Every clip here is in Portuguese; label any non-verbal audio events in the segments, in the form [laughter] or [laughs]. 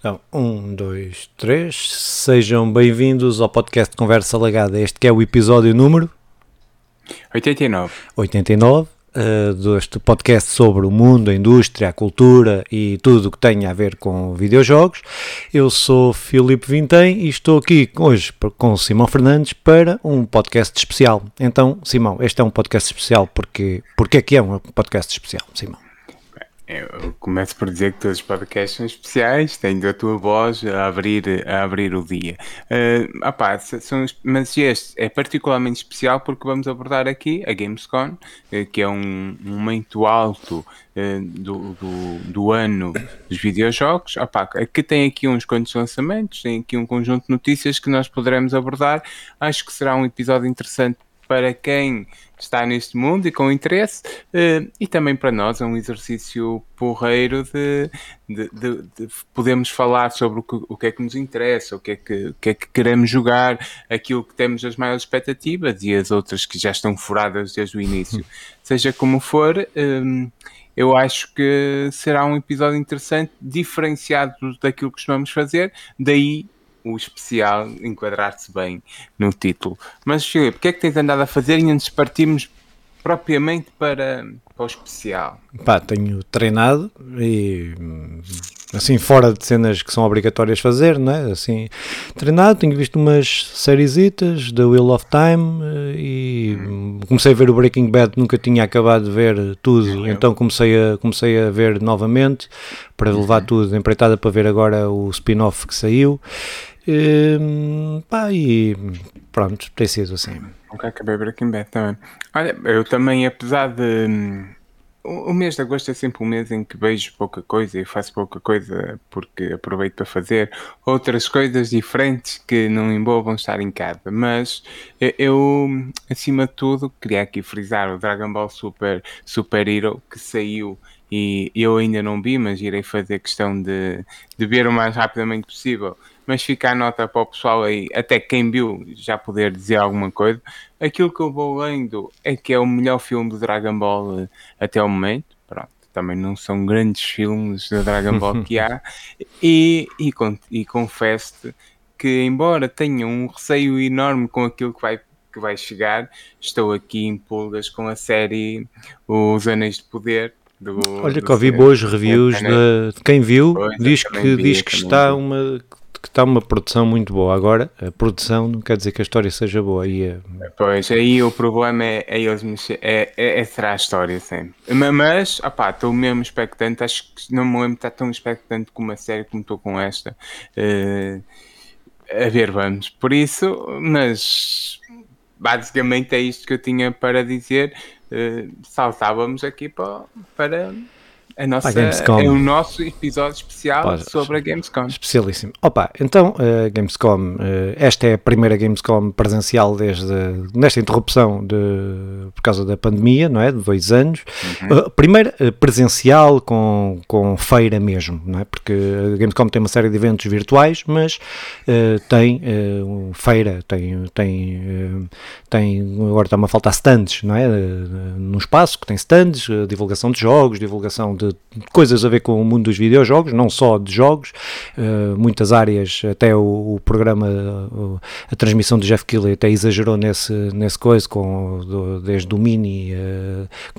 Então, um, dois, três. Sejam bem-vindos ao podcast Conversa Lagada. Este que é o episódio número 89. 89 uh, deste podcast sobre o mundo, a indústria, a cultura e tudo o que tem a ver com videojogos. Eu sou Filipe Vintém e estou aqui hoje com o Simão Fernandes para um podcast especial. Então, Simão, este é um podcast especial porque, porque é que é um podcast especial, Simão? Eu começo por dizer que todos os podcasts são especiais, tendo a tua voz a abrir, a abrir o dia. Uh, opá, são, mas este é particularmente especial porque vamos abordar aqui a Gamescom, uh, que é um, um momento alto uh, do, do, do, ano dos videojogos, opá, que tem aqui uns quantos lançamentos, tem aqui um conjunto de notícias que nós poderemos abordar. Acho que será um episódio interessante para quem está neste mundo e com interesse, uh, e também para nós é um exercício porreiro de, de, de, de podermos falar sobre o que, o que, é que nos interessa, o que, é que, o que é que queremos jogar, aquilo que temos as maiores expectativas e as outras que já estão furadas desde o início. [laughs] Seja como for, eh, eu acho que será um episódio interessante, diferenciado daquilo que costumamos fazer, daí o especial enquadrar-se bem no título. Mas, Filipe, o que é que tens andado a fazer e antes partimos propriamente para, para o especial? Pá, tenho treinado e assim fora de cenas que são obrigatórias fazer, não é? Assim, treinado, tenho visto umas sériesitas da Wheel of Time eh, e hum. comecei a ver o Breaking Bad, nunca tinha acabado de ver tudo, então comecei a, comecei a ver novamente para levar uhum. tudo empreitada para ver agora o spin-off que saiu. E, hum, pá, e pronto, tem sido assim. Nunca acabei Breaking Bad também. Olha, eu também, apesar de. Hum, o mês de agosto é sempre um mês em que vejo pouca coisa e faço pouca coisa porque aproveito para fazer outras coisas diferentes que não envolvam estar em casa. Mas eu, acima de tudo, queria aqui frisar o Dragon Ball Super, Super Hero que saiu e eu ainda não vi, mas irei fazer questão de, de ver o mais rapidamente possível mas fica a nota para o pessoal aí, até quem viu já poder dizer alguma coisa. Aquilo que eu vou lendo é que é o melhor filme do Dragon Ball eh, até o momento. Pronto, também não são grandes filmes do Dragon Ball que há. [laughs] E, e, e confesso-te que, embora tenha um receio enorme com aquilo que vai que vai chegar. Estou aqui em pulgas com a série Os Anéis de Poder. Do, Olha que ouvi boas reviews de, de, quem viu, pois, diz que, vi, diz que está vi. uma que está uma produção muito boa. Agora, a produção não quer dizer que a história seja boa. Aí é... Pois, aí o problema é, é eles mexer, é, é, é será a história sempre. Mas, opá, estou mesmo expectante. Acho que não me lembro de estar tão expectante com uma série como estou com esta. Uh, a ver, vamos. Por isso, mas basicamente é isto que eu tinha para dizer. Uh, saltávamos aqui para, para a nossa, é o nosso episódio especial Pá, sobre a Gamescom. Especialíssimo. Opa, então, a uh, Gamescom, uh, esta é a primeira Gamescom presencial desde nesta interrupção de, por causa da pandemia, não é? De dois anos. Uhum. Uh, primeira uh, presencial com, com feira mesmo, não é? Porque a Gamescom tem uma série de eventos virtuais, mas tem feira, tem, tem, tem, agora está-me a faltar stands, não é? no espaço que tem stands, divulgação de jogos, divulgação de coisas a ver com o mundo dos videojogos, não só de jogos, uh, muitas áreas, até o, o programa, a transmissão do Jeff Keighley até exagerou nesse, nesse coisa, com, do, desde o Mini,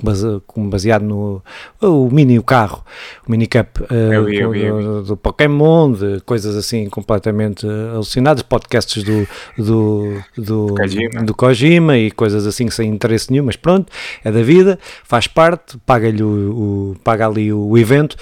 base, baseado no o Mini, o carro, o Mini Cup eu vi, eu vi, eu vi. Do, do, Pokémon, de coisas assim completamente alucinadas, podcasts do, do, do, Kojima. do Kojima e coisas assim sem interesse nenhum, mas pronto, é da vida, faz parte, paga-lhe o, o paga ali o, evento,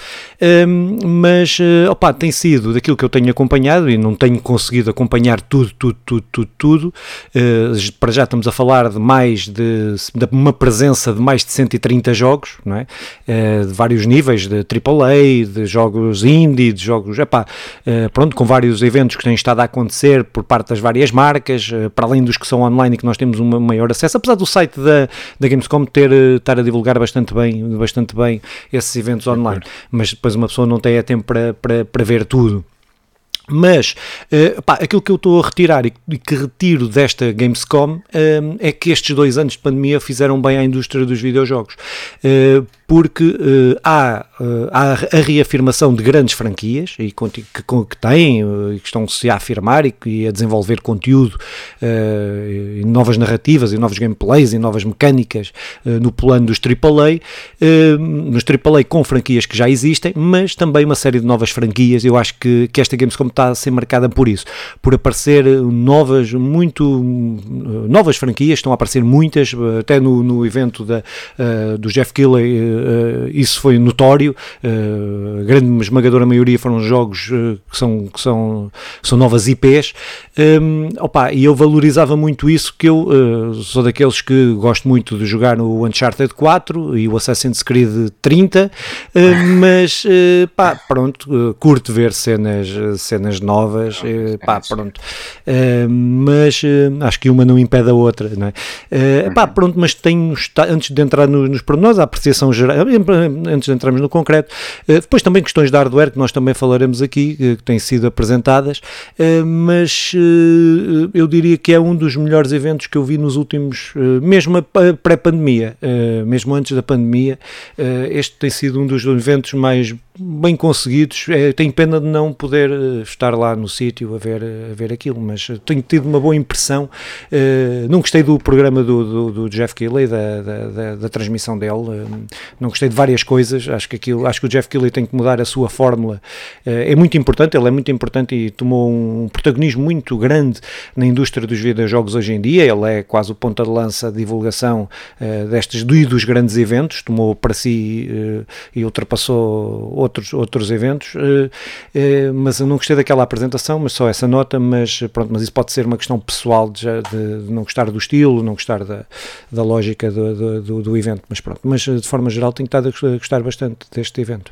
um, mas uh, opa, tem sido daquilo que eu tenho acompanhado e não tenho conseguido acompanhar tudo, tudo, tudo, tudo, tudo. Uh, para já estamos a falar de mais de, de, uma presença de mais de 130 jogos, não é? Uh, de vários níveis, de AAA, de jogos indie, de jogos, epá, pronto, com vários eventos que têm estado a acontecer por parte das várias marcas, para além dos que são online e que nós temos um maior acesso, apesar do site da, da Gamescom ter, estar a divulgar bastante bem, bastante bem esses eventos online, mas depois uma pessoa não tem é tempo para, para, para ver tudo. Mas uh, pá, aquilo que eu estou a retirar e, e que retiro desta Gamescom uh, é que estes dois anos de pandemia fizeram bem à indústria dos videojogos. Uh, porque uh, há, uh, há a reafirmação de grandes franquias e que, que, têm e que estão-se a afirmar e, e, a desenvolver conteúdo, e novas narrativas e novos gameplays e novas mecânicas no plano dos AAA, nos AAA com franquias que já existem, mas também uma série de novas franquias. Eu acho que, que esta Gamescom está a ser marcada por isso, por aparecer novas, muito novas franquias, estão a aparecer muitas, até no, no evento da, uh, do Jeff uh, isso foi notório, uh, a grande esmagadora maioria foram jogos que, são, que são, são novas IPs, um, opa, e eu valorizava muito isso, que eu sou daqueles que gosto muito de jogar no Uncharted 4 e o Assassin's Creed 30, mas pá, pronto, curto ver cenas, cenas novas, pá, pronto, mas acho que uma não impede a outra, não é? pá, pronto, mas tenho, antes de entrar nos, nos pormenores, a apreciação geral, antes de entrarmos no concreto, depois também questões de hardware, que nós também falaremos aqui, que têm sido apresentadas, mas eu diria que é um dos melhores eventos que eu vi nos últimos, mesmo pré-pandemia, mesmo antes da pandemia, este tem sido um dos eventos mais bem conseguidos. É, tenho pena de não poder uh, estar lá no sítio a ver, a ver aquilo, mas tenho tido uma boa impressão. Uh, não gostei do programa do, do, do Jeff Keighley, da, da, da, da transmissão dele. Uh, não gostei de várias coisas. Acho que, aquilo, acho que o Jeff Keighley tem que mudar a sua fórmula. é muito importante, ele é muito importante e tomou um protagonismo muito grande na indústria dos videojogos hoje em dia. Ele é quase o ponta de lança de divulgação destes dos grandes eventos. Tomou para si e ultrapassou outros, outros eventos, eh, eh, mas eu não gostei daquela apresentação, mas só essa nota, mas pronto, mas isso pode ser uma questão pessoal de, de, de não gostar do estilo, não gostar da, da lógica do, do, do, evento, mas pronto, mas de forma geral tenho estado a gostar bastante deste evento.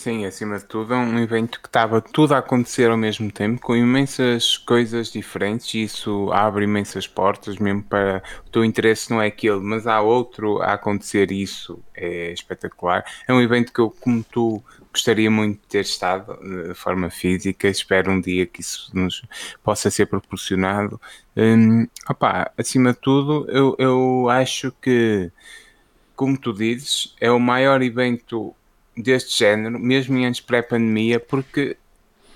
Sim, acima de tudo é um evento que estava tudo a acontecer ao mesmo tempo, com imensas coisas diferentes, e isso abre imensas portas, mesmo para o teu interesse não é aquele, mas há outro a acontecer, e isso é espetacular. É um evento que eu, como tu, gostaria muito de ter estado de forma física, espero um dia que isso nos possa ser proporcionado. Um, opa, acima de tudo, eu, eu acho que, como tu dizes, é o maior evento deste género, mesmo em anos pré-pandemia, porque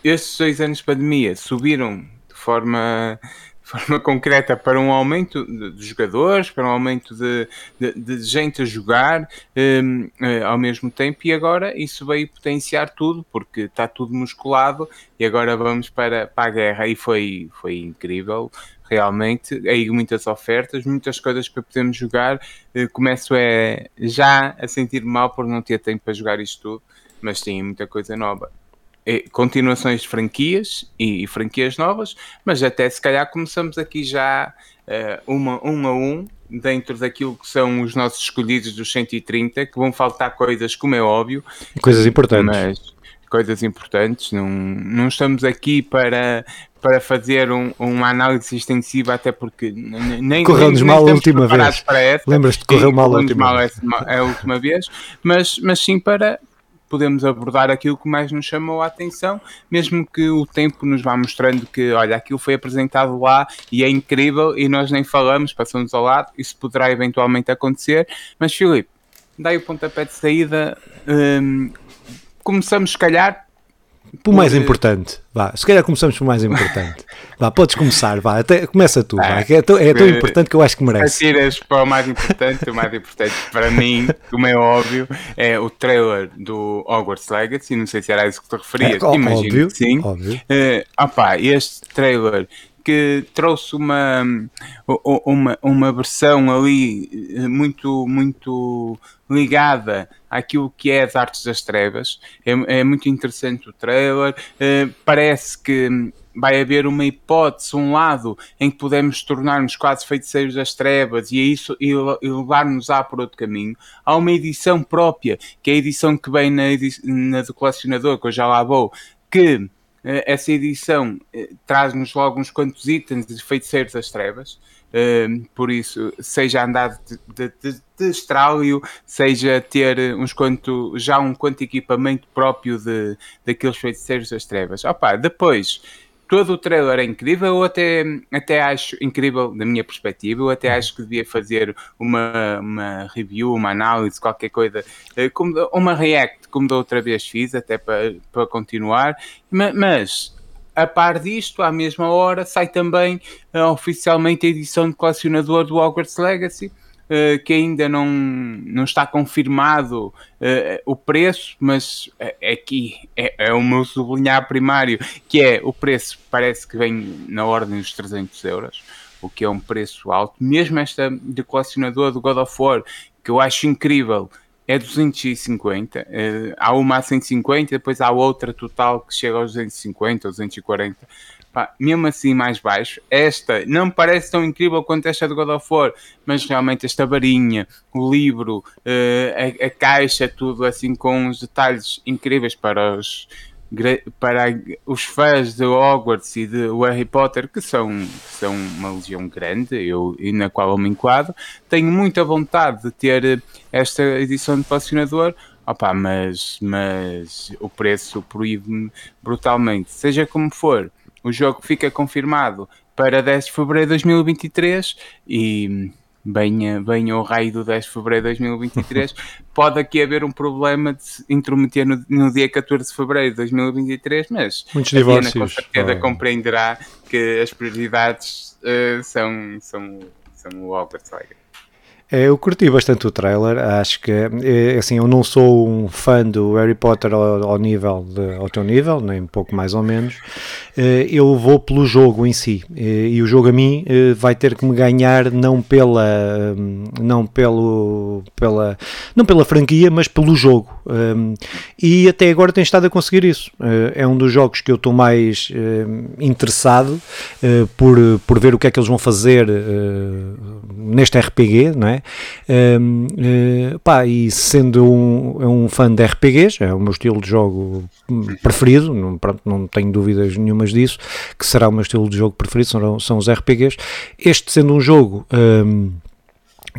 estes dois anos de pandemia subiram de forma, forma concreta para um aumento de, jogadores, para um aumento de, de, de gente a jogar um, uh, ao mesmo tempo, e agora isso veio potenciar tudo, porque está tudo musculado, e agora vamos para, para a guerra, e foi, foi incrível realmente. Aí muitas ofertas, muitas coisas para podermos jogar. Eh, começo é, já a sentir mal por não ter tempo para jogar isto tudo, mas tem muita coisa nova. E, continuações de franquias e, franquias novas, mas até se calhar começamos aqui já uh, uma, um a um, dentro daquilo que são os nossos escolhidos dos 130, que vão faltar coisas, como é óbvio. Coisas importantes. Mas, coisas importantes, não, não estamos aqui para, para fazer um, uma análise extensiva, até porque nem correu-nos mal a última vez. Lembras-te de correu mal a última mal vez. A última vez, mas, mas sim para podemos abordar aquilo que mais nos chamou a atenção, mesmo que o tempo nos vá mostrando que, olha, aquilo foi apresentado lá e é incrível e nós nem falamos, passamos ao lado, isso poderá eventualmente acontecer, mas Filipe, dai o pontapé de saída, hum, começamos, se calhar. Por mais importante, vá, se calhar começamos por mais importante. [laughs] Vá, podes começar, vá, até, começa tu, vá, é, tão, é tão importante que eu acho que merece. Tiras para o mais importante, o mais importante para mim, como é óbvio, é o trailer do Hogwarts Legacy, não sei se era isso que te referias, é, imagino óbvio, que sim. Óbvio. Uh, opa, este trailer que trouxe uma, uma, uma versão ali eh, muito, muito ligada àquilo que é as artes das trevas. É, é muito interessante o trailer. Uh, parece que vai haver uma hipótese, um lado em que podemos tornar-nos quase feiticeiros das trevas e, é isso, e levar-nos a por outro caminho. Há uma edição própria, que é a edição que vem na, na do colecionador, que eu já lá vou, que essa edição eh, traz-nos logo uns quantos itens de feiticeiros das trevas. Eh, por isso, seja andar de, de, de, de estrálio, seja ter uns quanto, já um quanto equipamento próprio de, daqueles feiticeiros das trevas. Opa, depois, todo o trailer é incrível, eu até, até acho incrível da minha perspectiva, eu até acho que devia fazer uma, uma review, uma análise, qualquer coisa, eh, como, uma react, como da outra vez fiz, até para, para continuar, mas a par disto, à mesma hora, sai também uh, oficialmente a edição de colecionador do Hogwarts Legacy, uh, que ainda não, não está confirmado uh, o preço, mas aqui é, é o meu sublinhar primário, que é o preço parece que vem na ordem dos 300 euros, o que é um preço alto. Mesmo esta de colecionador do God of War, que eu acho incrível, é 250. Uh, eh, há uma a 150, depois há outra total que chega aos 250 ou 240. Pá, mesmo assim, mais baixo. Esta não parece tão incrível quanto esta do God of War, mas realmente esta varinha, o livro, uh, a, a, caixa, tudo assim com uns detalhes incríveis para os para os fãs de Hogwarts e de Harry Potter, que são, são uma legião grande eu, e na qual eu me enquadro, tenho muita vontade de ter esta edição de patrocinador, opa, mas, mas o preço proíbe-me brutalmente. Seja como for, o jogo fica confirmado para 10 de fevereiro de 2023 e venha, venha o raio do 10 de fevereiro de 2023, [laughs] pode aqui haver um problema de se intrometer no, no, dia 14 de fevereiro de 2023, mas Muitos a Diana com certeza oh. compreenderá que as prioridades uh, são, são, são o Hogwarts Legacy. É, eu curti bastante o trailer, acho que é, assim, eu não sou um fã do Harry Potter ao, ao, nível de, ao teu nível, nem um pouco mais ou menos. É, eu vou pelo jogo em si e o jogo a mim vai ter que me ganhar não pela não pelo pela não pela franquia, mas pelo jogo. E até agora tem estado a conseguir isso. É um dos jogos que eu estou mais interessado por, por ver o que é que eles vão fazer neste RPG, não é? Um, uh, pá, e sendo um, é um fã de RPGs, é o meu estilo de jogo preferido, não, pronto, não tenho dúvidas nenhumas disso, que será o meu estilo de jogo preferido, são, são os RPGs. Este sendo um jogo. Um,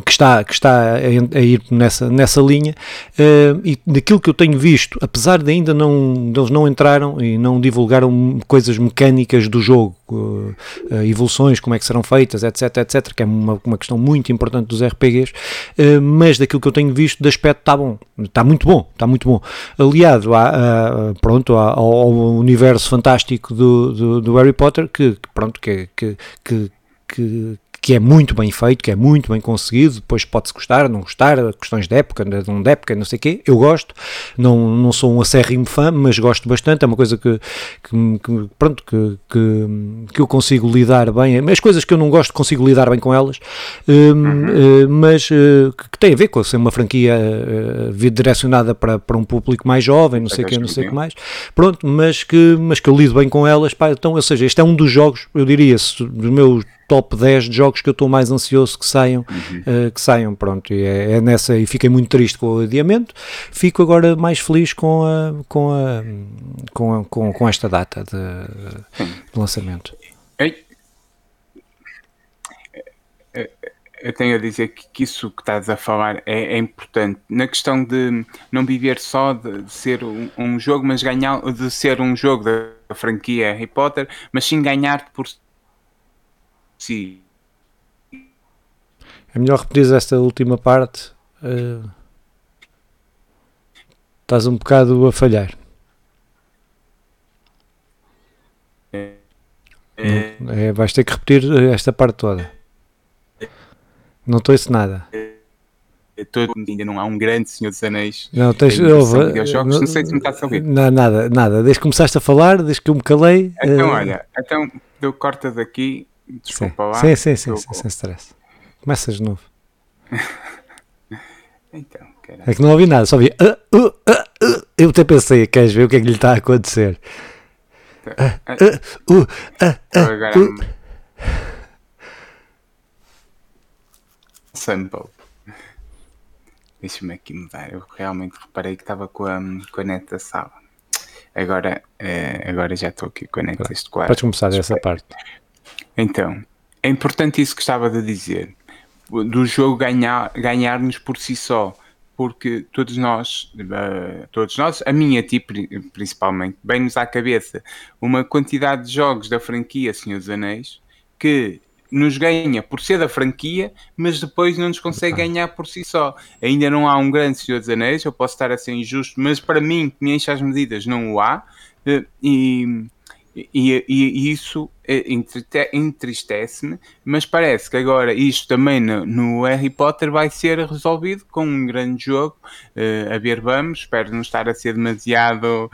que está, que está a, ir nessa, nessa linha uh, e daquilo que eu tenho visto, apesar de ainda não, eles não entraram e não divulgaram coisas mecânicas do jogo, uh, evoluções, como é que serão feitas, etc, etc, que é uma, uma questão muito importante dos RPGs, uh, mas daquilo que eu tenho visto, de aspecto está bom, está muito bom, está muito bom. Aliado a, pronto, ao, universo fantástico do, do, do Harry Potter, que pronto, que, que, que, que é muito bem feito, que é muito bem conseguido, depois pode-se gostar, não gostar, questões de época, não de época, não sei o quê, eu gosto, não, não sou um acérrimo fã, mas gosto bastante, é uma coisa que, que, que pronto, que, que, que, eu consigo lidar bem, as coisas que eu não gosto consigo lidar bem com elas, hum, uhum. uh, mas uh, que tem a ver com ser uma franquia uh, direcionada para, para um público mais jovem, não sei o quê, não sei o que mais, pronto, mas que, mas que eu lido bem com elas, pá, então, ou seja, este é um dos jogos, eu diria, dos meus top 10 de jogos que eu estou mais ansioso que saiam, uhum. uh, que saiam, pronto, e é, é, nessa, e fiquei muito triste com o adiamento, fico agora mais feliz com a, com a, com, a, com, com esta data de, de lançamento. Eu tenho a dizer que, que isso que estás a falar é, é, importante na questão de não viver só de, de ser um, um, jogo, mas ganhar de ser um jogo da franquia Harry Potter, mas sim ganhar por É melhor repetir esta última parte. Uh, estás um bocado a falhar. É, é, vais ter que repetir esta parte toda. Não estou isso nada. Todo, ainda não há um grande Senhor dos Anéis. Não, tens, não, não, sei se me estás a ouvir. Não, nada, nada. Desde que começaste a falar, desde que eu me calei. Então, uh... olha, então deu corta daqui Desculpa sim. lá. Sim, sim, sim, sim, sem stress. Começas de novo. [laughs] então, caralho. É que não ouvi nada, só ouvi. Uh, uh, uh, eu até pensei, queres ver o que é que lhe está a acontecer? Agora. Sample. Deixa-me aqui mudar. Eu realmente reparei que estava com a, com a net da sala. Agora, eh, agora já estou aqui com a net deste quadro. Podes começar dessa parte. Então, é importante isso que estava a dizer, do jogo ganhar, ganhar-nos por si só. porque todos nós, uh, todos nós, a minha tipo principalmente, bem-nos à cabeça uma quantidade de jogos da franquia Senhor dos Anéis que nos ganha por ser da franquia, mas depois não nos consegue ganhar por si só. Ainda não há um grande Senhor dos Anéis, eu posso estar a ser injusto, mas para mim, que me enche as medidas, não o há. Uh, e e, e, isso é, entristece-me, mas parece que agora isto também no, no, Harry Potter vai ser resolvido com um grande jogo. Uh, a ver, vamos. Espero não estar a ser demasiado,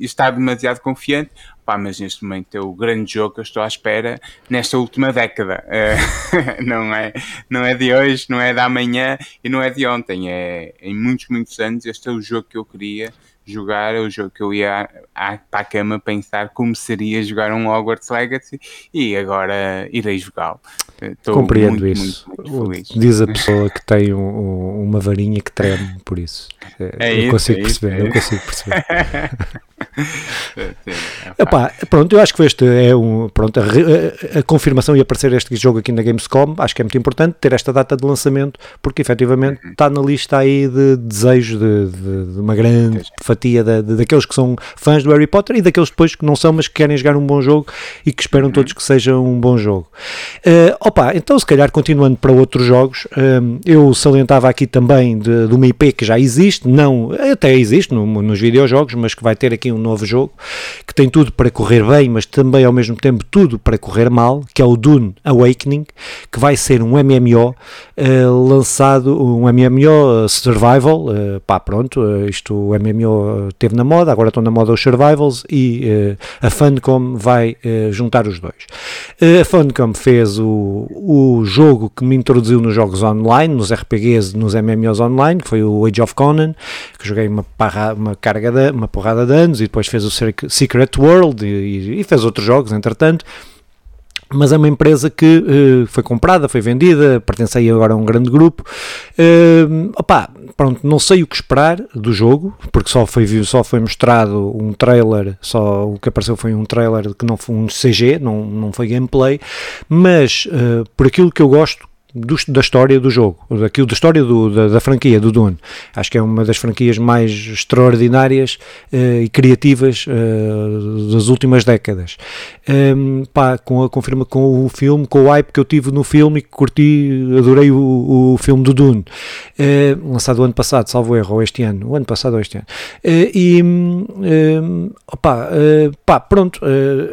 estar demasiado confiante. Pá, mas neste momento é o grande jogo que eu estou à espera nesta última década. Uh, [laughs] não, é, não é de hoje, não é de amanhã e não é de ontem. É em muitos, muitos anos. Este é o jogo que eu queria jogar, é o jogo que eu ia à, para a cama pensar como seria jogar um Hogwarts Legacy e agora irei jogá-lo. Compreendo muito, isso. Muito, muito Diz a [laughs] pessoa que tem um, uma varinha que treme por isso. É, é eu, isso, consigo é perceber, isso, é eu consigo perceber, eu consigo perceber. Epá, pronto, eu acho que este é um, pronto, a, a, a, confirmação e aparecer este jogo aqui na Gamescom, acho que é muito importante ter esta data de lançamento, porque efetivamente uhum. está na lista aí de desejo de, de, de uma grande fatia daqueles que são fãs do Harry Potter e daqueles depois que não são, mas que querem jogar um bom jogo e que esperam uhum. todos que seja um bom jogo. Uh, opa, então se calhar continuando para outros jogos, uh, eu salientava aqui também de, de uma IP que já existe, não, até existe no, nos videojogos, mas que vai ter aqui um novo jogo que tem tudo para correr bem, mas também ao mesmo tempo tudo para correr mal, que é o Dune Awakening, que vai ser um MMO uh, eh, lançado, um MMO Survival, uh, pá, pronto, uh, isto o MMO teve na moda, agora estão na moda os Survivals e a Funcom vai juntar os dois. a Funcom fez o, o jogo que me introduziu nos jogos online, nos RPGs, nos MMOs online, que foi o Age of Conan, que joguei uma, parra, uma carga de, uma porrada de anos e depois fez o Secret World e, e fez outros jogos, entretanto mas é uma empresa que uh, foi comprada, foi vendida, pertence aí agora a um grande grupo. Uh, opá, pronto, não sei o que esperar do jogo, porque só foi, só foi mostrado um trailer, só o que apareceu foi um trailer que não foi um CG, não, não foi gameplay, mas uh, por aquilo que eu gosto, do, da história do jogo, daquilo da história do, da, da, franquia do Dune. Acho que é uma das franquias mais extraordinárias uh, e criativas uh, das últimas décadas. Um, pá, com a confirma com o filme, com o hype que eu tive no filme e que curti, adorei o, o filme do Dune, uh, lançado ano passado, salvo erro, ou este ano, o ano passado ou este ano. e um, opa, pá, pronto,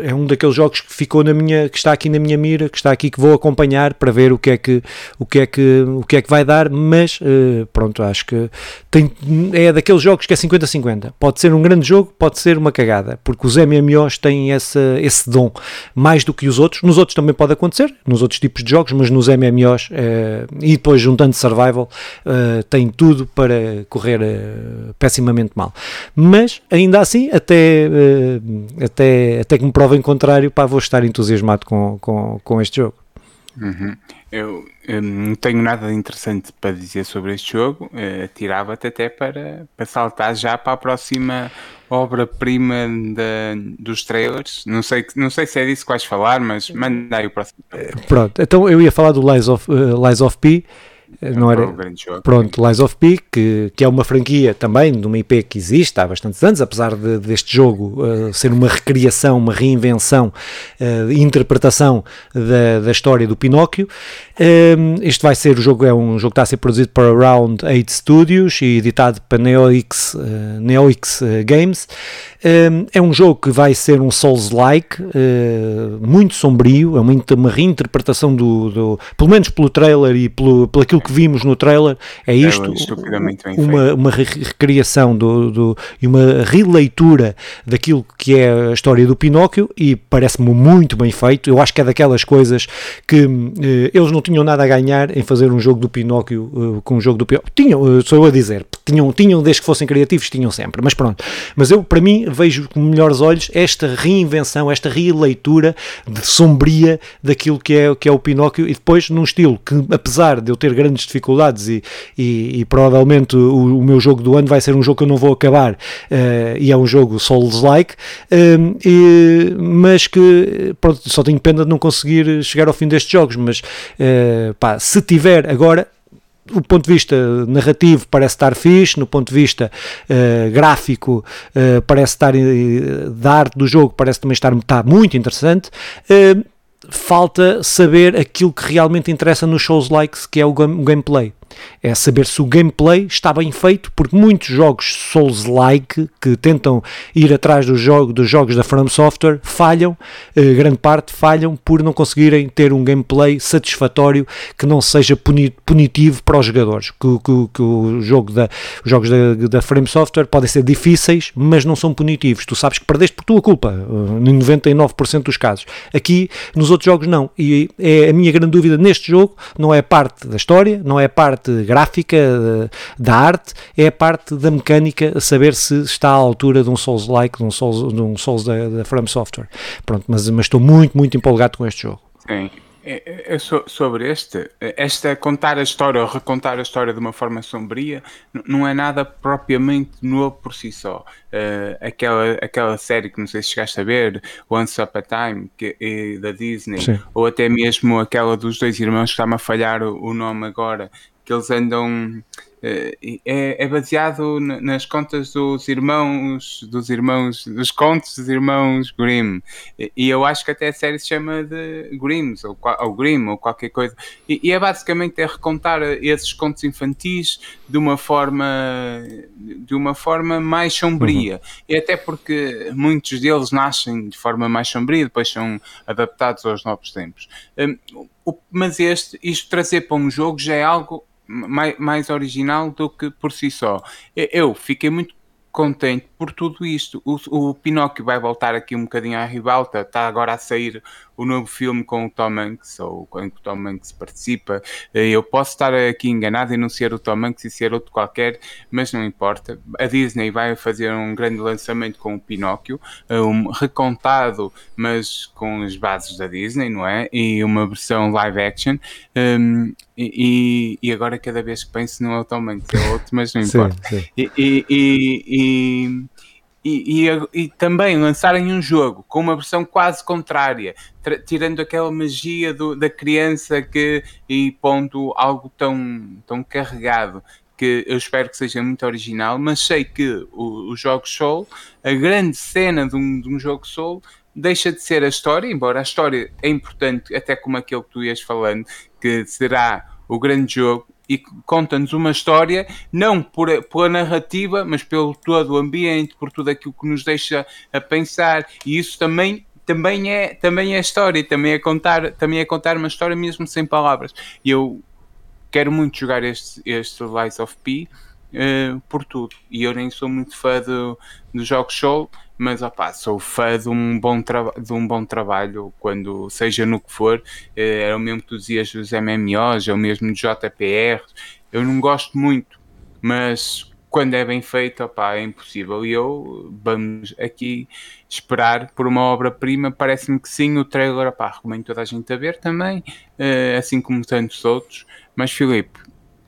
é um daqueles jogos que ficou na minha, que está aqui na minha mira, que está aqui que vou acompanhar para ver o que é que o que é que, o que, é que vai dar, mas uh, pronto, acho que tem, é daqueles jogos que é 50-50. Pode ser um grande jogo, pode ser uma cagada, porque os MMOs têm esse dom mais do que os outros. Nos outros também pode acontecer, nos outros tipos de jogos, mas nos MMOs eh, e depois juntando survival, uh, tem tudo para correr pessimamente mal. Mas ainda assim, até, até, até que me provem contrário, pá, vou estar entusiasmado com, com, com este jogo. Uhum. Eu, não tenho nada de interessante para dizer sobre este jogo. Uh, Tirava-te até para, para saltar já para a próxima obra-prima dos trailers. Não sei, não sei se é disso que vais falar, mas manda aí o próximo. Pronto, então eu ia falar do Lies of, uh, Lies of P é não era, pronto, Lies of P, que, que é uma franquia também de uma IP que existe há bastantes anos, apesar de, deste jogo uh, ser uma recriação, uma reinvenção, uh, interpretação da, da história do Pinóquio. Um, este vai ser, o jogo é um jogo que está a ser produzido por Around 8 Studios e editado para NeoX, uh, NeoX Games. Um, é um jogo que vai ser um Souls-like, muito sombrio, é uma, uma reinterpretação do, do, pelo menos pelo trailer e pelo, pelo aquilo que vimos no trailer é, é isto, uma, uma recriação do, do, e uma releitura daquilo que é a história do Pinóquio e parece-me muito bem feito. Eu acho que é daquelas coisas que eh, eles não tinham nada a ganhar em fazer um jogo do Pinóquio eh, com um jogo do Pinóquio. Tinham, eh, sou eu a dizer, tinham, tinham desde que fossem criativos, tinham sempre, mas pronto. Mas eu, para mim, vejo com melhores olhos esta reinvenção, esta releitura de sombria daquilo que é, que é o Pinóquio e depois num estilo que, apesar de eu ter grandes dificuldades e, e, e provavelmente o, o, meu jogo do ano vai ser um jogo que eu não vou acabar uh, e é um jogo Souls-like, uh, mas que pronto, só tenho pena de não conseguir chegar ao fim destes jogos, mas uh, pá, se tiver agora do ponto de vista narrativo parece estar fixe, no ponto de vista uh, gráfico uh, parece estar, uh, da arte do jogo parece também estar está muito interessante. falta saber aquilo que realmente interessa nos shows likes, que é o, game, o gameplay é saber se o gameplay está bem feito, porque muitos jogos Souls-like que tentam ir atrás do jogo, dos jogos da From Software falham, eh, grande parte falham por não conseguirem ter um gameplay satisfatório que não seja punitivo para os jogadores. Que, que, que o jogo da, os jogos da, da Frame Software podem ser difíceis, mas não são punitivos. Tu sabes que perdeste por tua culpa, eh, em 99% dos casos. Aqui, nos outros jogos, não. E é a minha grande dúvida neste jogo, não é parte da história, não é parte gráfica, da arte, é a parte da mecânica, saber se está à altura de um Souls-like, de um Souls, de um Souls da, da From Software. Pronto, mas, mas estou muito, muito empolgado com este jogo. Sim. É, é, é sobre este, esta contar a história ou recontar a história de uma forma sombria não é nada propriamente novo por si só. Uh, aquela, aquela série que não sei se chegaste a ver, Once Upon a Time, que, é da Disney, Sim. ou até mesmo aquela dos dois irmãos que está-me a falhar o, o nome agora, que eles andam eh, é, é, baseado nas contas dos irmãos dos irmãos dos contos dos irmãos Grimm. E eu acho que até a série se chama de Grimms ou, ou Grimm ou qualquer coisa. E, e, é basicamente é recontar esses contos infantis de uma forma de uma forma mais sombria. Uhum. e até porque muitos deles nascem de forma mais sombria depois são adaptados aos novos tempos. Um, mas este, isto trazer para um jogo já é algo mais, mais original do que por si só. Eu fiquei muito contente por tudo isto. O, o Pinóquio vai voltar aqui um bocadinho à ribalta, está agora a sair o novo filme com o Tom Hanks, ou que o Tom Hanks participa. Eu posso estar aqui enganado e não ser o Tom Hanks e ser outro qualquer, mas não importa. A Disney vai fazer um grande lançamento com o Pinóquio, um recontado, mas com as bases da Disney, não é? E uma versão live action. Um, e, e, agora cada vez que penso não é o Tom Hanks, é outro, mas não importa. Sim, sim. E, e, e, também lançarem um jogo com uma versão quase contrária, tirando aquela magia do, da criança que e pondo algo tão, tão carregado que eu espero que seja muito original, mas sei que os jogos Soul, a grande cena de um, de um jogo Soul deixa de ser a história, embora a história é importante, até como aquele que tu ias falando, que será o grande jogo, e conta-nos uma história, não por, pela narrativa, mas pelo todo o ambiente, por tudo aquilo que nos deixa a pensar, e isso também também é também é história, também é contar, também é contar uma história mesmo sem palavras. E eu quero muito jogar este este Lies of P uh, por tudo. E eu nem sou muito fã do, do jogos show, mas opa, sou fã de um bom, de um bom trabalho, quando seja no que for, eh, era o mesmo que tu dizias dos MMOs, é o mesmo de JPR, eu não gosto muito, mas quando é bem feito, opa, é impossível. E eu, vamos aqui esperar por uma obra-prima, parece-me que sim, o trailer, opá, recomendo toda a gente a ver também, eh, assim como tantos outros, mas Filipe,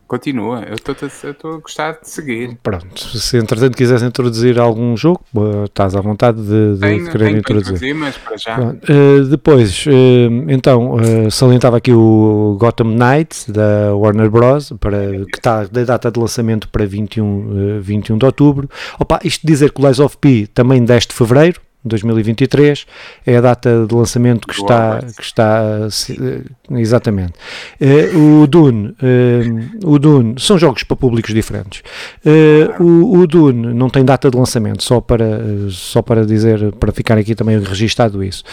Continua, eu estou a gostar de seguir. Pronto, se entretanto quiseres introduzir algum jogo, estás à vontade de, de, tenho, querer tenho introduzir. mas para já. Uh, depois, uh, então, uh, salientava aqui o Gotham Knights da Warner Bros. Para, que está da data de lançamento para 21, 21 de outubro. Opa, isto dizer que o Lies of P também 10 de fevereiro, 2023 é a data de lançamento que está, que está exatamente. Uh, o Dune uh, o Dune são jogos para públicos diferentes. O, o, Dune não tem data de lançamento só para só para dizer para ficar aqui também registado isso.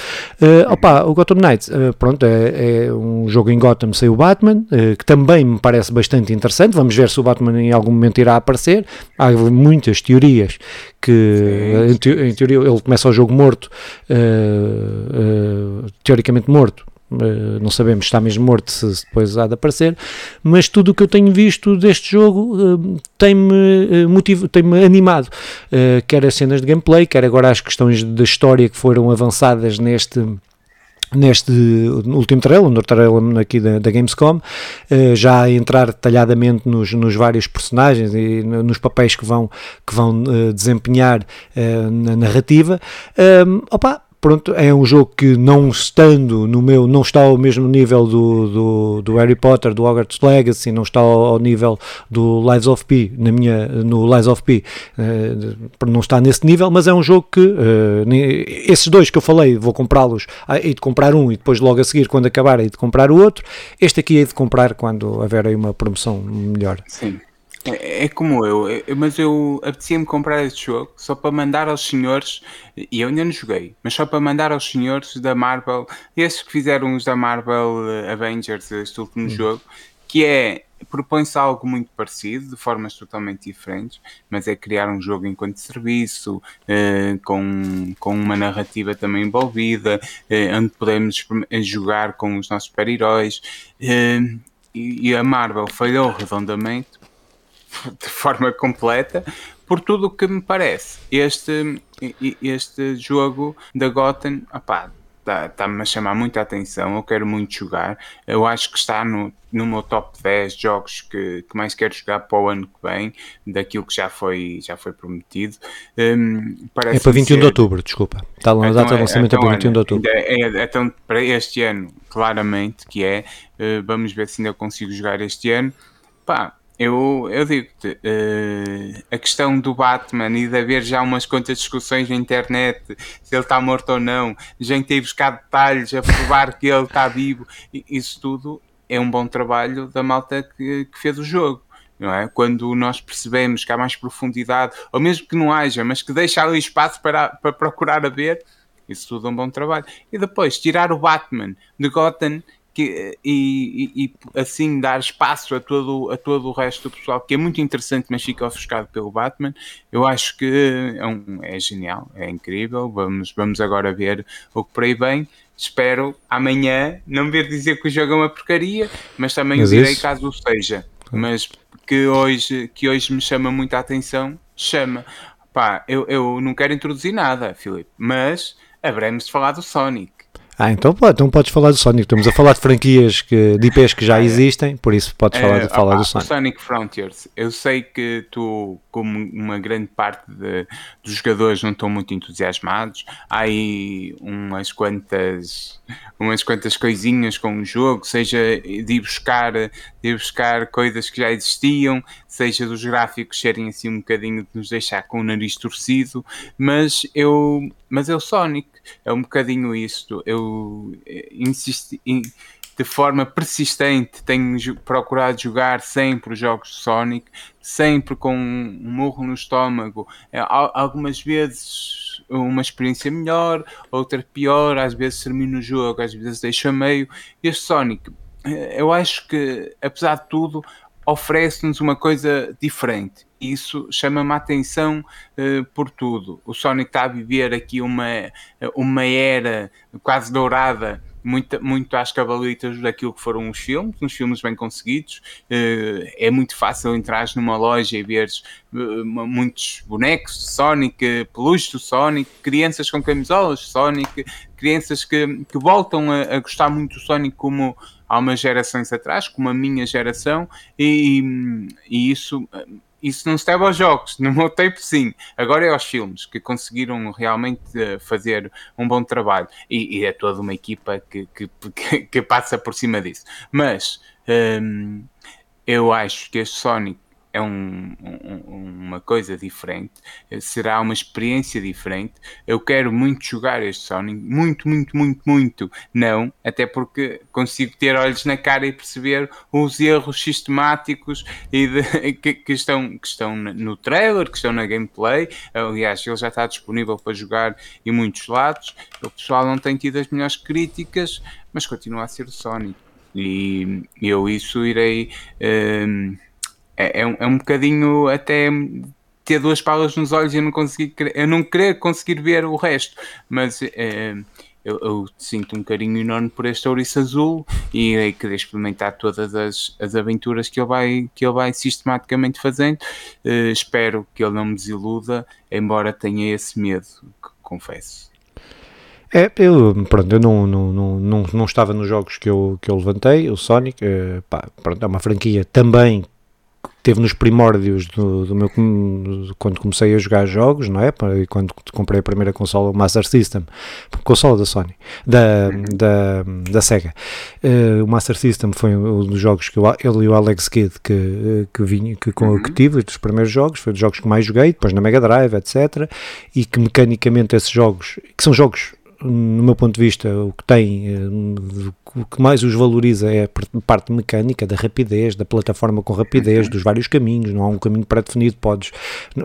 Opa, o Gotham Knights pronto é, é, um jogo em Gotham sem o Batman que também me parece bastante interessante. Vamos ver se o Batman em algum momento irá aparecer. Há muitas teorias que em, te, em, teoria ele começa o jogo morto, uh, uh, teoricamente morto. Uh, não sabemos se está mesmo morto, se, se depois há de aparecer, mas tudo o que eu tenho visto deste jogo tem-me motivo, tem-me animado, quer as cenas de gameplay, quer agora as questões da história que foram avançadas neste neste último trailer, no trailer aqui da, da Gamescom, uh, já a entrar detalhadamente nos, nos, vários personagens e nos papéis que vão, que vão uh, desempenhar uh, na narrativa. Um, opa, pronto, é um jogo que não estando no meu, não está ao mesmo nível do, do, do Harry Potter, do Hogwarts Legacy, não está ao, nível do Lies of P, na minha, no Lies of P, uh, não está nesse nível, mas é um jogo que, uh, esses dois que eu falei, vou comprá-los, e de comprar um e depois logo a seguir, quando acabar, e de comprar o outro, este aqui é de comprar quando houver aí uma promoção melhor. Sim. É, é como eu, mas eu apetecia-me comprar este jogo só para mandar aos senhores, e eu ainda não joguei, mas só para mandar aos senhores da Marvel, esses que fizeram os da Marvel eh, Avengers, este último hum. jogo, que é propõe-se algo muito parecido, de formas totalmente diferentes, mas é criar um jogo enquanto serviço, eh, com, com uma narrativa também envolvida, eh, onde podemos jogar com os nossos super-heróis. Eh, e, e a Marvel falhou redondamente [laughs] de forma completa por tudo o que me parece. Este, este jogo da Gotham, está-me a chamar muita atenção, eu quero muito jogar. Eu acho que está no, no meu top 10 jogos que, que mais quero jogar para o ano que vem, daquilo que já foi, já foi prometido. Um, é para 21 ser... de outubro, desculpa. Está lá na então, data de lançamento é, então, é para 21 de outubro. É, é, então, para este ano, claramente que é. Uh, vamos ver se ainda consigo jogar este ano. Pá, eu, eu digo-te, uh, a questão do Batman e de haver já umas quantas discussões na internet se ele está morto ou não, gente ir buscar detalhes a provar que ele está vivo, isso tudo é um bom trabalho da malta que, que fez o jogo. É? Quando nós percebemos que há mais profundidade, ou mesmo que não haja, mas que deixa ali espaço para, para procurar a ver, isso tudo é um bom trabalho. E depois, tirar o Batman de Gotham que, e, e, e, assim dar espaço a todo, a todo o resto do pessoal, que é muito interessante, mas fica ofuscado pelo Batman. Eu acho que é, um, é genial, é incrível. Vamos, vamos agora ver o que por aí vem. Espero amanhã não ver dizer que o jogo é uma porcaria, mas também mas o direi isso... caso seja. Mas que hoje, que hoje me chama muita atenção, chama. Pá, eu, eu não quero introduzir nada, Filipe, mas haveremos de falar do Sonic. Ah, então, pode, então podes falar do Sonic. Estamos a falar de franquias que, de IPs que já existem, por isso podes falar, é, falar opa, do Sonic. Sonic Frontiers. Eu sei que tu, como uma grande parte de, dos jogadores, não estão muito entusiasmados. Há aí umas quantas, umas quantas coisinhas com o jogo, seja de ir buscar, de ir buscar coisas que já existiam, seja dos gráficos serem assim um bocadinho de nos deixar com o nariz torcido, mas eu, mas é o Sonic, é um bocadinho isto. Eu eh, insisti, de forma persistente tenho procurado jogar sempre os jogos de Sonic, sempre com um murro no estômago. É, algumas vezes uma experiência melhor, outra pior, às vezes termino o jogo, às vezes deixo a meio. Este Sonic, eh, eu acho que, apesar de tudo, oferece-nos uma coisa diferente. Isso chama-me a atenção uh, por tudo. O Sonic está a viver aqui uma, uma era quase dourada muito, muito às cabalitas daquilo que foram os filmes, uns filmes bem conseguidos. Uh, é muito fácil entrar numa loja e ver muitos bonecos de Sonic, peluches do Sonic, crianças com camisolas de Sonic, crianças que, que voltam a, a gostar muito do Sonic como há umas gerações atrás, como a minha geração, e, e isso isso não deve aos jogos, [laughs] no meu tempo sim, agora é aos filmes que conseguiram realmente eh, fazer um bom trabalho e, e é toda uma equipa que, que, [laughs] que, passa por cima disso. Mas hum, eu acho que este Sonic é um, um, uma coisa diferente, será uma experiência diferente. Eu quero muito jogar este Sonic, muito, muito, muito, muito. Não, até porque consigo ter olhos na cara e perceber os erros sistemáticos e de, [laughs] que, que, estão, que estão no trailer, que estão na gameplay. Aliás, ele já está disponível para jogar em muitos lados. O pessoal não tem tido as melhores críticas, mas continua a ser o Sonic. E eu isso irei. Um, é, é, um, é um bocadinho até ter duas palas nos olhos e eu não conseguir eu não querer conseguir ver o resto mas é, eu, eu, sinto um carinho enorme por este ouriço azul e irei querer experimentar todas as, as aventuras que ele vai, que ele vai sistematicamente fazendo. Uh, espero que ele não me desiluda, embora tenha esse medo, confesso. É, eu, pronto, eu não, não, não, não, não estava nos jogos que eu, que eu levantei, o Sonic, uh, pá, pronto, é uma franquia também teve nos primórdios do, do meu quando comecei a jogar jogos, não é? E quando comprei a primeira consola, o Master System, consola da Sony, da, da, da Sega. Uh, o Master System foi um dos jogos que eu, ele e o Alex Kidd que, que, vinha, que, uhum. que tive, dos primeiros jogos, foi dos jogos que mais joguei, depois na Mega Drive, etc. E que mecanicamente esses jogos, que são jogos no meu ponto de vista, o que tem, eh, o que mais os valoriza é a parte mecânica, da rapidez, da plataforma com rapidez, dos vários caminhos, não há um caminho pré-definido, podes,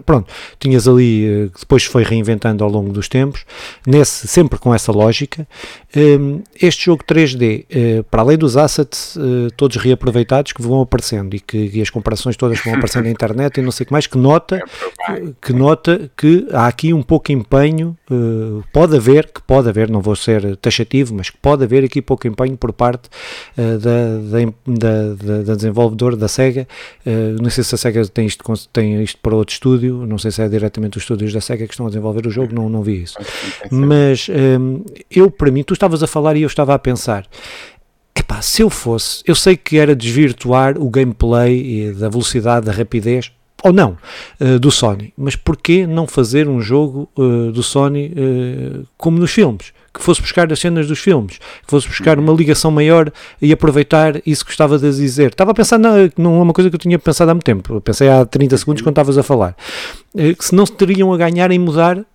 pronto, tinhas ali, eh, depois foi reinventando ao longo dos tempos, nesse, sempre com essa lógica. Ehm, este jogo 3D, eh, para além dos assets todos reaproveitados que vão aparecendo e que e as comparações todas que vão aparecendo na [laughs] internet e não sei o que mais, que nota, é que nota que há aqui um pouco empenho, pode haver, que pode haver, não vou ser taxativo, mas que pode haver aqui pouco empenho por parte uh, da, da, da, da, desenvolvedora da SEGA. Uh, não sei se a SEGA tem isto, tem isto para outro estúdio, não sei se é diretamente os estúdios da SEGA que estão a desenvolver o jogo, não, não vi isso. Mas um, eh, eu, para mim, tu estavas a falar e eu estava a pensar. Epá, se eu fosse, eu sei que era desvirtuar o gameplay da velocidade, da rapidez, ou não, uh, do Sony. Mas porquê não fazer um jogo do Sony como nos filmes? Que fosse buscar as cenas dos filmes, que fosse buscar uma ligação maior e aproveitar isso que estava a dizer. Estava a pensar numa coisa que eu tinha pensado há muito tempo. Eu pensei há 30 segundos quando estavas a falar. que se não se teriam a ganhar em mudar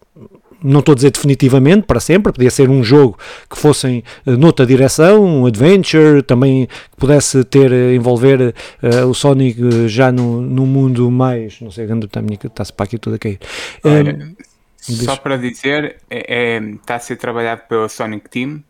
não estou a dizer definitivamente para sempre, podia ser um jogo que fossem uh, noutra direção, um adventure, também que pudesse ter, uh, envolver uh, o Sonic já no, no mundo mais, não sei, está-se para aqui tudo a cair. Olha, só para dizer, é, é, está a ser trabalhado pela Sonic Team,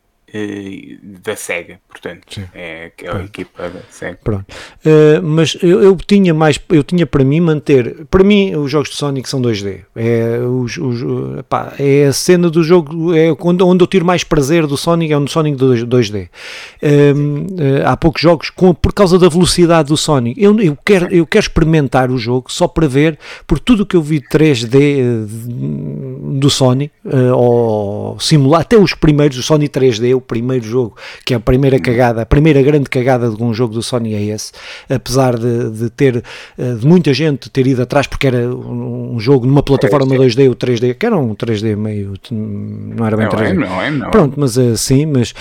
da SEGA, portanto, Sim. é aquela Pronto. equipa da SEGA. Pronto. Uh, mas eu, eu, tinha mais, eu tinha para mim manter, para mim os jogos de Sonic são 2D, é, os, os, epá, é a cena do jogo, é onde, onde eu tiro mais prazer do Sonic, é no Sonic 2D. Uh, uh, há poucos jogos, com, por causa da velocidade do Sonic, eu, eu, quero, eu quero experimentar o jogo só para ver, por tudo que eu vi 3D do Sonic, ou simular, até os primeiros, o Sonic 3D, o primeiro jogo, que é a primeira cagada, a primeira grande cagada de um jogo do Sony é esse, apesar de, de ter, eh, de muita gente ter ido atrás, porque era um jogo numa plataforma 2D, o 3D, que era um 3D meio, não era bem não 3D. É, não é, não. Pronto, mas uh, sim, mas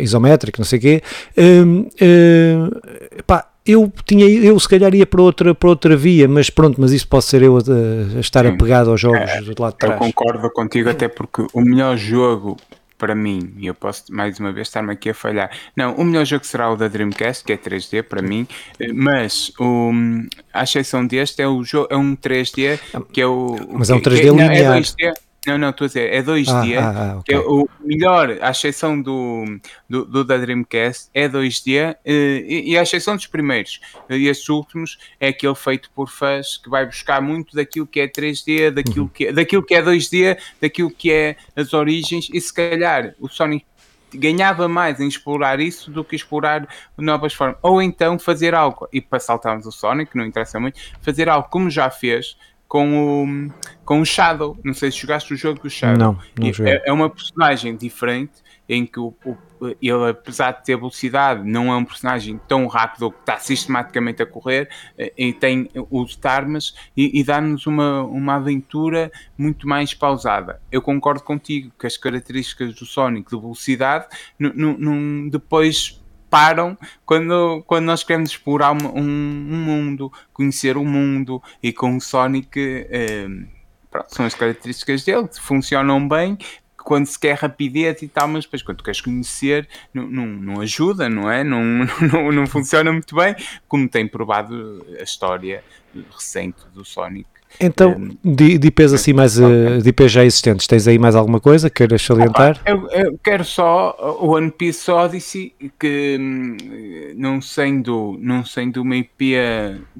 isométrico, não sei o quê. Uh, uh, pá, eu tinha eu se calhar ia para outra, para outra via, mas pronto, mas isso pode ser eu a, a estar Sim. apegado aos jogos é, do lado de trás. Eu concordo contigo, até porque o melhor jogo para mim, e eu posso mais uma vez estar-me aqui a falhar. Não, o melhor jogo será o da Dreamcast, que é 3D para mim, mas o, a exceção deste é, o jogo, é um 3D que é o. Mas é um 3D que, linear. Não, é 2D, não, não, estou a dizer, é 2D, ah, ah, ah, okay. que é o melhor, à exceção do, do, do da Dreamcast, é 2D, eh, e, e à exceção dos primeiros, e estes últimos, é aquele feito por fãs que vai buscar muito daquilo que é 3D, daquilo, uhum. que, é, daquilo que é 2D, daquilo que é as origens, e se calhar o Sonic ganhava mais em explorar isso do que explorar novas formas. Ou então fazer algo, e para saltarmos o Sonic, não interessa muito, fazer algo como já fez, com o, com o Shadow. Não sei se jogaste o jogo do Shadow. Não, não. É, é uma personagem diferente em que o, o, ele, apesar de ter velocidade, não é um personagem tão rápido que está sistematicamente a correr eh, e tem os armas e, e dá-nos uma, uma aventura muito mais pausada. Eu concordo contigo que as características do Sonic de velocidade depois param quando, quando nós queremos explorar um, um, um mundo, conhecer o mundo e com o Sonic eh, pronto, são as características dele, funcionam bem quando se quer rapidez e tal, mas depois quando queres conhecer não, não, não ajuda, não é? Não, [laughs] não, não funciona muito bem, como tem provado a história recente do Sonic então, de, de IPs assim mais okay. de IPs já existentes, tens aí mais alguma coisa que queiras salientar? eu, eu, quero só o One Piece Odyssey, que hum, não sendo, não sendo uma IP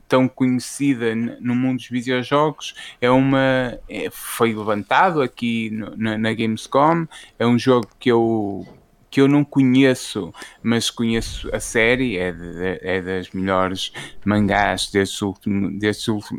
tão conhecida no mundo dos videojogos, é uma é, foi levantado aqui no, na, na Gamescom, é um jogo que eu que eu não conheço, mas conheço a série, é, de, é das melhores mangás último,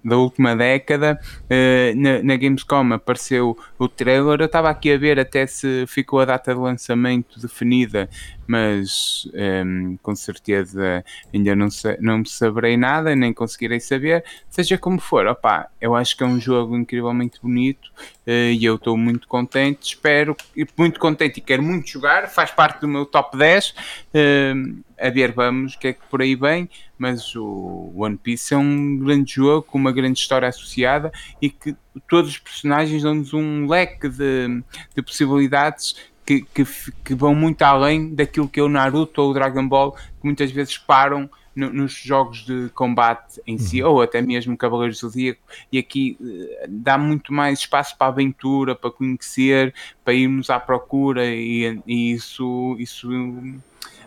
da última década. Uh, na, na, Gamescom apareceu o trailer, eu estava aqui a ver até se ficou a data de lançamento definida mas um, com certeza ainda não, não saberei nada, nem conseguirei saber. Seja como for, opá, eu acho que é um jogo incrivelmente bonito uh, e eu estou muito contente. Espero, muito contente e quero muito jogar. Faz parte do meu top 10. Uh, a ver, vamos, o que é que por aí vem. Mas o One Piece é um grande jogo com uma grande história associada e que todos os personagens dão-nos um leque de, de possibilidades que, que, que, vão muito além daquilo que é o Naruto ou o Dragon Ball, que muitas vezes param no, nos jogos de combate em si, uhum. ou até mesmo Cavaleiros do Zodíaco, e aqui uh, dá muito mais espaço para aventura, para conhecer, para irmos à procura, e, e isso, isso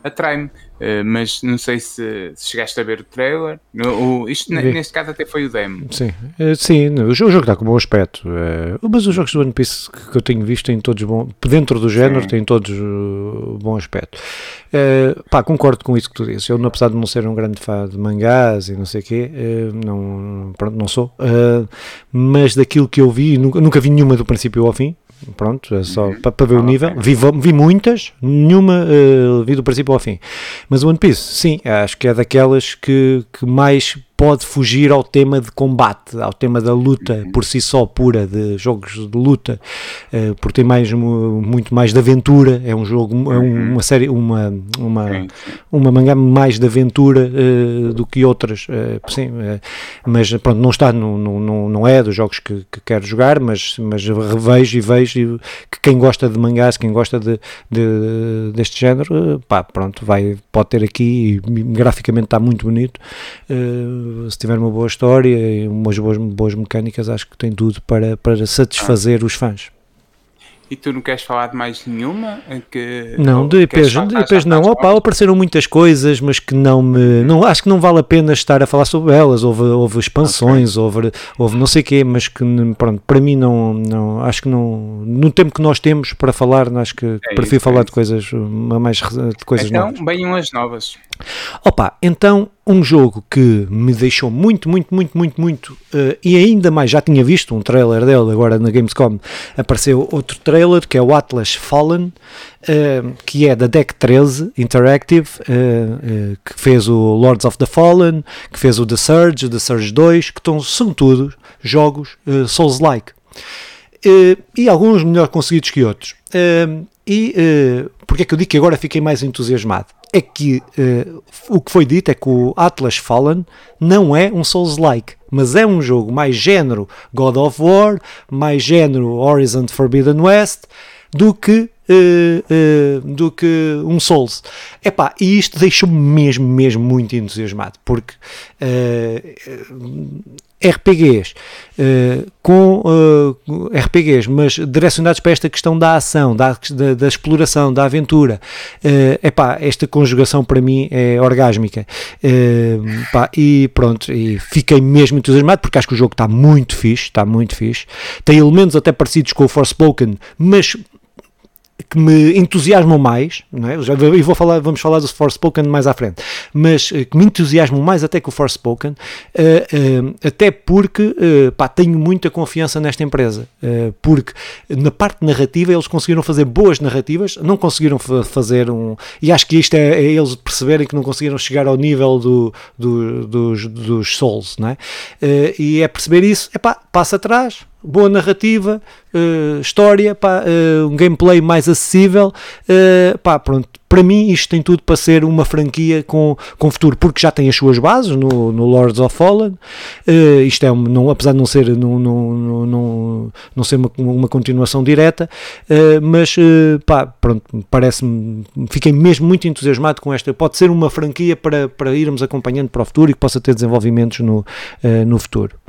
atrai-me. Uh, mas não sei se, se, chegaste a ver o trailer. O, isto neste caso até foi o demo. Sim, uh, sim o, jogo está com bom aspecto. Uh, mas os jogos do One Piece que, que eu tenho visto têm todos bom. Dentro do género, sim. têm todos bom aspecto. pá, concordo com isso que tu dizes. Eu, apesar de não ser um grande fã de mangás e não sei o quê, não, pronto, não sou. mas daquilo que eu vi, nunca, nunca vi nenhuma do princípio ao fim pronto, é só uhum. para, para ver o nível. Vi, vi muitas, nenhuma uh, vi do princípio ao fim. Mas o One Piece, sim, acho que é daquelas que, que mais pode fugir ao tema de combate, ao tema da luta por si só pura, de jogos de luta, uh, porque tem mais, muito mais de aventura, é um jogo, é uhum. uma série, uma, uma, uma mangá mais de aventura uh, do que outras, uh, sim, mas pronto, não está, no, no, não é dos jogos que, que quero jogar, mas, mas revejo e vejo que quem gosta de mangás, quem gosta de, de deste género, pá, pronto, vai, pode ter aqui, e graficamente está muito bonito, se tiver uma boa história e umas boas, boas mecânicas, acho que tem tudo para, para satisfazer ah. os fãs. E tu não queres falar de mais nenhuma? Que, não, de IPs, de IPs não. Opa, apareceram muitas coisas, mas que não me. Não, acho que não vale a pena estar a falar sobre elas. Houve, houve expansões, okay. houve, houve não sei o quê, mas que pronto, para mim não, não. Acho que não. No tempo que nós temos para falar, acho que é prefiro isso, falar é de coisas mais de coisas então, novas. bem umas novas. Opa, então um jogo que me deixou muito, muito, muito, muito, muito, uh, e ainda mais, já tinha visto um trailer dele, agora na Gamescom apareceu outro trailer, que é o Atlas Fallen, uh, que é da Deck 13 Interactive, uh, que fez o Lords of the Fallen, que fez o The Surge, o The Surge 2, que estão, são todos jogos Souls-like. e alguns melhor conseguidos que outros. e porque é que eu digo que agora fiquei mais entusiasmado? é que o que foi dito é que o Atlas Fallen não é um Souls-like, mas é um jogo mais género God of War, mais género Horizon Forbidden West, do que uh, uh, do que um Souls. Epá, e isto deixou-me mesmo, mesmo muito entusiasmado, porque uh, RPGs com RPGs, mas direcionados para esta questão da ação, da, da, da exploração, da aventura. epá, esta conjugação para mim é orgásmica. Epá, e pronto, e fiquei mesmo entusiasmado porque acho que o jogo está muito fixe, está muito fixe. Tem elementos até parecidos com o Forspoken, mas que me entusiasmam mais, não é? E vou falar, vamos falar do Forspoken mais à frente, mas uh, que me entusiasmam mais até que o Forspoken, uh, uh, até porque pá, tenho muita confiança nesta empresa, porque na parte narrativa eles conseguiram fazer boas narrativas, não conseguiram fazer um. E acho que isto é, é, eles perceberem que não conseguiram chegar ao nível do, do dos, dos Souls, não é? e é perceber isso, é pá, passa atrás, boa narrativa, uh, história, pá, uh, um gameplay mais acessível, uh, pá, pronto, para mim isto tem tudo para ser uma franquia com, com futuro, porque já tem as suas bases no, no Lords of Fallen, isto é, um, não, apesar de não ser, não, não, não, não ser uma, uma continuação direta, mas pá, pronto, parece-me, fiquei mesmo muito entusiasmado com esta, pode ser uma franquia para, para irmos acompanhando para o futuro e que possa ter desenvolvimentos no, no futuro.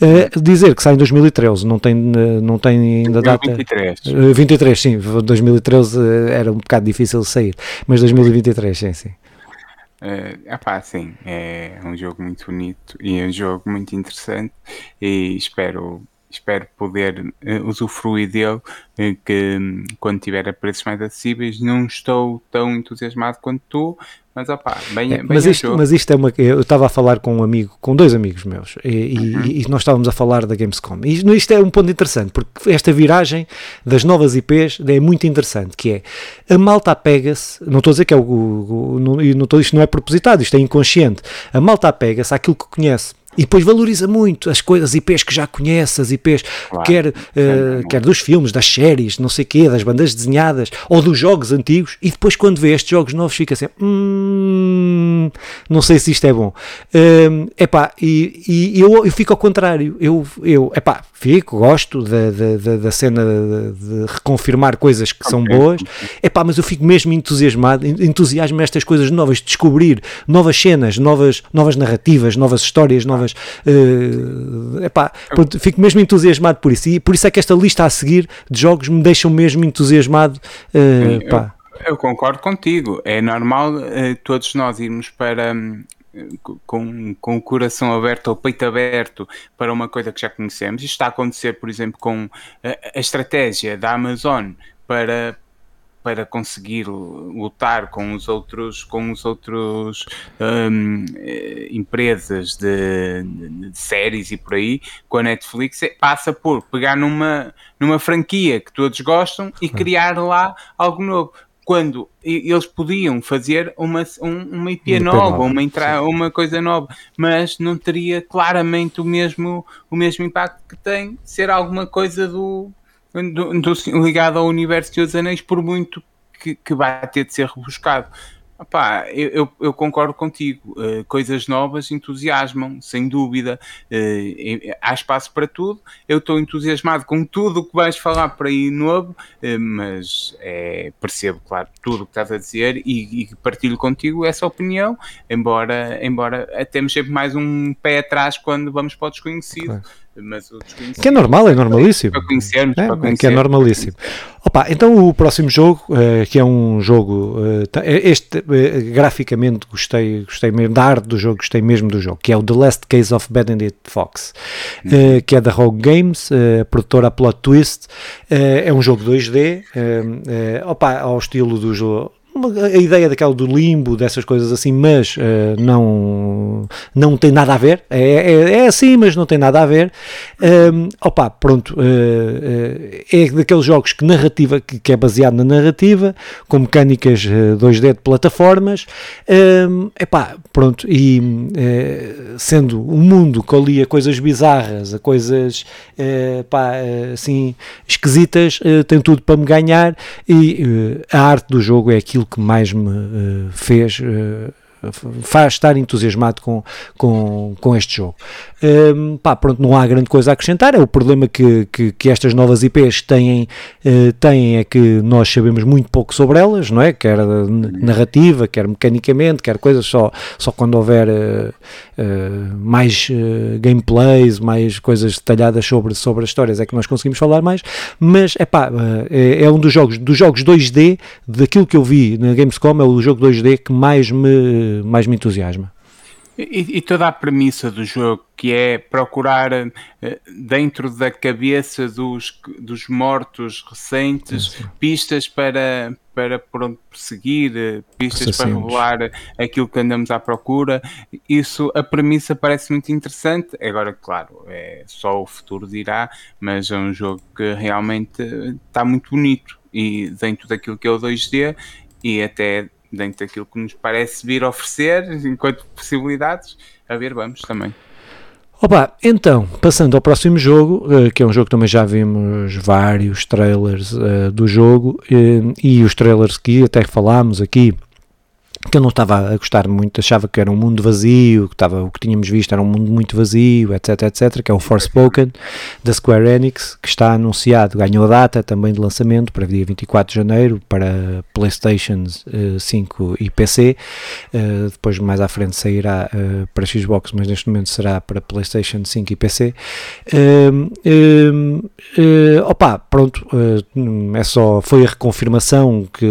Uh, dizer que sai em 2013, não tem, uh, não tem ainda 2023. data. Uh, 23, sim, 2013 uh, era um bocado difícil de sair, mas 2023, sim, sim. Uh, pá, sim, é um jogo muito bonito e é um jogo muito interessante e espero espero poder uh, usufruir dele, uh, que um, quando tiver a preços mais acessíveis, não estou tão entusiasmado quanto tu, mas opá, bem, é, bem mas, isto, mas isto é uma. Eu estava a falar com um amigo, com dois amigos meus, e, uhum. e, e nós estávamos a falar da Gamescom. E isto é um ponto interessante, porque esta viragem das novas IPs é muito interessante, que é a malta apega-se, não estou a dizer que é o. o, o não, não estou, isto não é propositado, isto é inconsciente. A malta apega-se àquilo que conhece e depois valoriza muito as coisas, IPs que já conhece, as IPs, claro, quer, uh, quer dos filmes, das séries, não sei quê, das bandas desenhadas, ou dos jogos antigos, e depois quando vê estes jogos novos fica assim, hum, não sei se isto é bom. Uh, epá, e, e eu, eu fico ao contrário, eu, eu epá, fico, gosto da, da, da cena de, de, reconfirmar coisas que são boas, epá, mas eu fico mesmo entusiasmado, entusiasmo estas coisas novas, descobrir novas cenas, novas, novas narrativas, novas histórias, novas mas uh, epá, pronto, fico mesmo entusiasmado por isso. E por isso é que esta lista a seguir de jogos me deixam mesmo entusiasmado. Uh, eu, eu, concordo contigo. É normal uh, todos nós irmos para. Um, com, com o coração aberto ou peito aberto para uma coisa que já conhecemos. Isto está a acontecer, por exemplo, com a, a estratégia da Amazon para, para conseguir lutar com os outros com os outros um, eh, empresas de, de, de, séries e por aí com a Netflix é, passa por pegar numa numa franquia que todos gostam e criar lá algo novo. Quando eles podiam fazer uma, um, uma IP, nova, nova, uma, entra, uma coisa nova, mas não teria claramente o mesmo, o mesmo impacto que tem ser alguma coisa do, ligado ao universo de Os Anéis, por muito que, que vai ter de ser rebuscado. Epá, eu, eu, eu, concordo contigo. Uh, coisas novas entusiasmam, sem dúvida. Uh, há espaço para tudo. Eu estou entusiasmado com tudo o que vais falar para aí novo, uh, mas é, percebo, claro, tudo o que estás a dizer e, e, partilho contigo essa opinião, embora, embora temos sempre mais um pé atrás quando vamos para o desconhecido. Claro mas Que é normal, é normalíssimo. Para conhecermos, é, para conhecer. Que é normalíssimo. Opa, então o próximo jogo, uh, que é um jogo, uh, este uh, graficamente gostei, gostei mesmo da arte do jogo, gostei mesmo do jogo, que é o The Last Case of Benedict Fox, uhum. que é da Rogue Games, a produtora Plot Twist, é um jogo 2D, opa, ao estilo do jogo a ideia daquela do limbo, dessas coisas assim, mas uh, não, não tem nada a ver. É, é, é, assim, mas não tem nada a ver. Um, opa, pronto. Uh, é daqueles jogos que narrativa, que, que, é baseado na narrativa, com mecânicas 2D de plataformas. Um, epá, pronto. E sendo um mundo que alia coisas bizarras, a coisas pá, assim esquisitas, tem tudo para me ganhar. E a arte do jogo é aquilo que mais me uh, fez uh, faz estar entusiasmado com, com, com este jogo. Um, pá, pronto, não há grande coisa a acrescentar. É o problema que, que, que estas novas IPs têm, uh, têm é que nós sabemos muito pouco sobre elas, não é? Quer narrativa, quer mecanicamente, quer coisas só, só quando houver uh, uh, mais gameplays, mais coisas detalhadas sobre, sobre as histórias é que nós conseguimos falar mais. Mas epá, é, é um dos jogos, dos jogos 2D, daquilo que eu vi na Gamescom, é o jogo 2D que mais me, mais me entusiasma. E, e, toda a premissa do jogo, que é procurar uh, dentro da cabeça dos, dos mortos recentes pistas para, para pronto, perseguir, uh, pistas para revelar aquilo que andamos à procura. Isso, a premissa parece muito interessante. Agora, claro, é só o futuro dirá, mas é um jogo que realmente está muito bonito e dentro daquilo que é o 2D e até dentro daquilo que nos parece vir oferecer, enquanto possibilidades, a ver, vamos também. Opa, então, passando ao próximo jogo, uh, que é um jogo que também já vimos vários trailers uh, do jogo, uh, e os trailers que até falámos aqui que eu não estava a gostar muito, achava que era um mundo vazio, que estava, o que tínhamos visto era um mundo muito vazio, etc, etc, que é o Forspoken, da Square Enix, que está anunciado, ganhou data também de lançamento para dia 24 de janeiro, para Playstation uh, 5 e PC, uh, depois mais à frente sairá uh, para Xbox, mas neste momento será para Playstation 5 e PC. opa, pronto, é só, foi a reconfirmação que,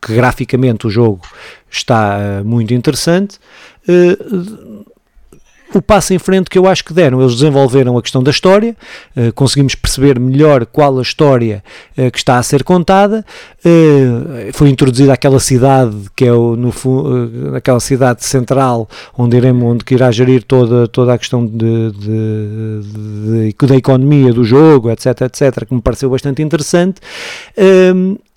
que graficamente o jogo está uh, muito interessante. Uh, o passo em frente que eu acho que deram. Eles desenvolveram a questão da história, uh, conseguimos perceber melhor qual a história que está a ser contada. Foi introduzida aquela cidade que é o, no aquela cidade central onde iremos, onde irá gerir toda, toda a questão de, de, de, da economia do jogo, etc, etc, que me pareceu bastante interessante.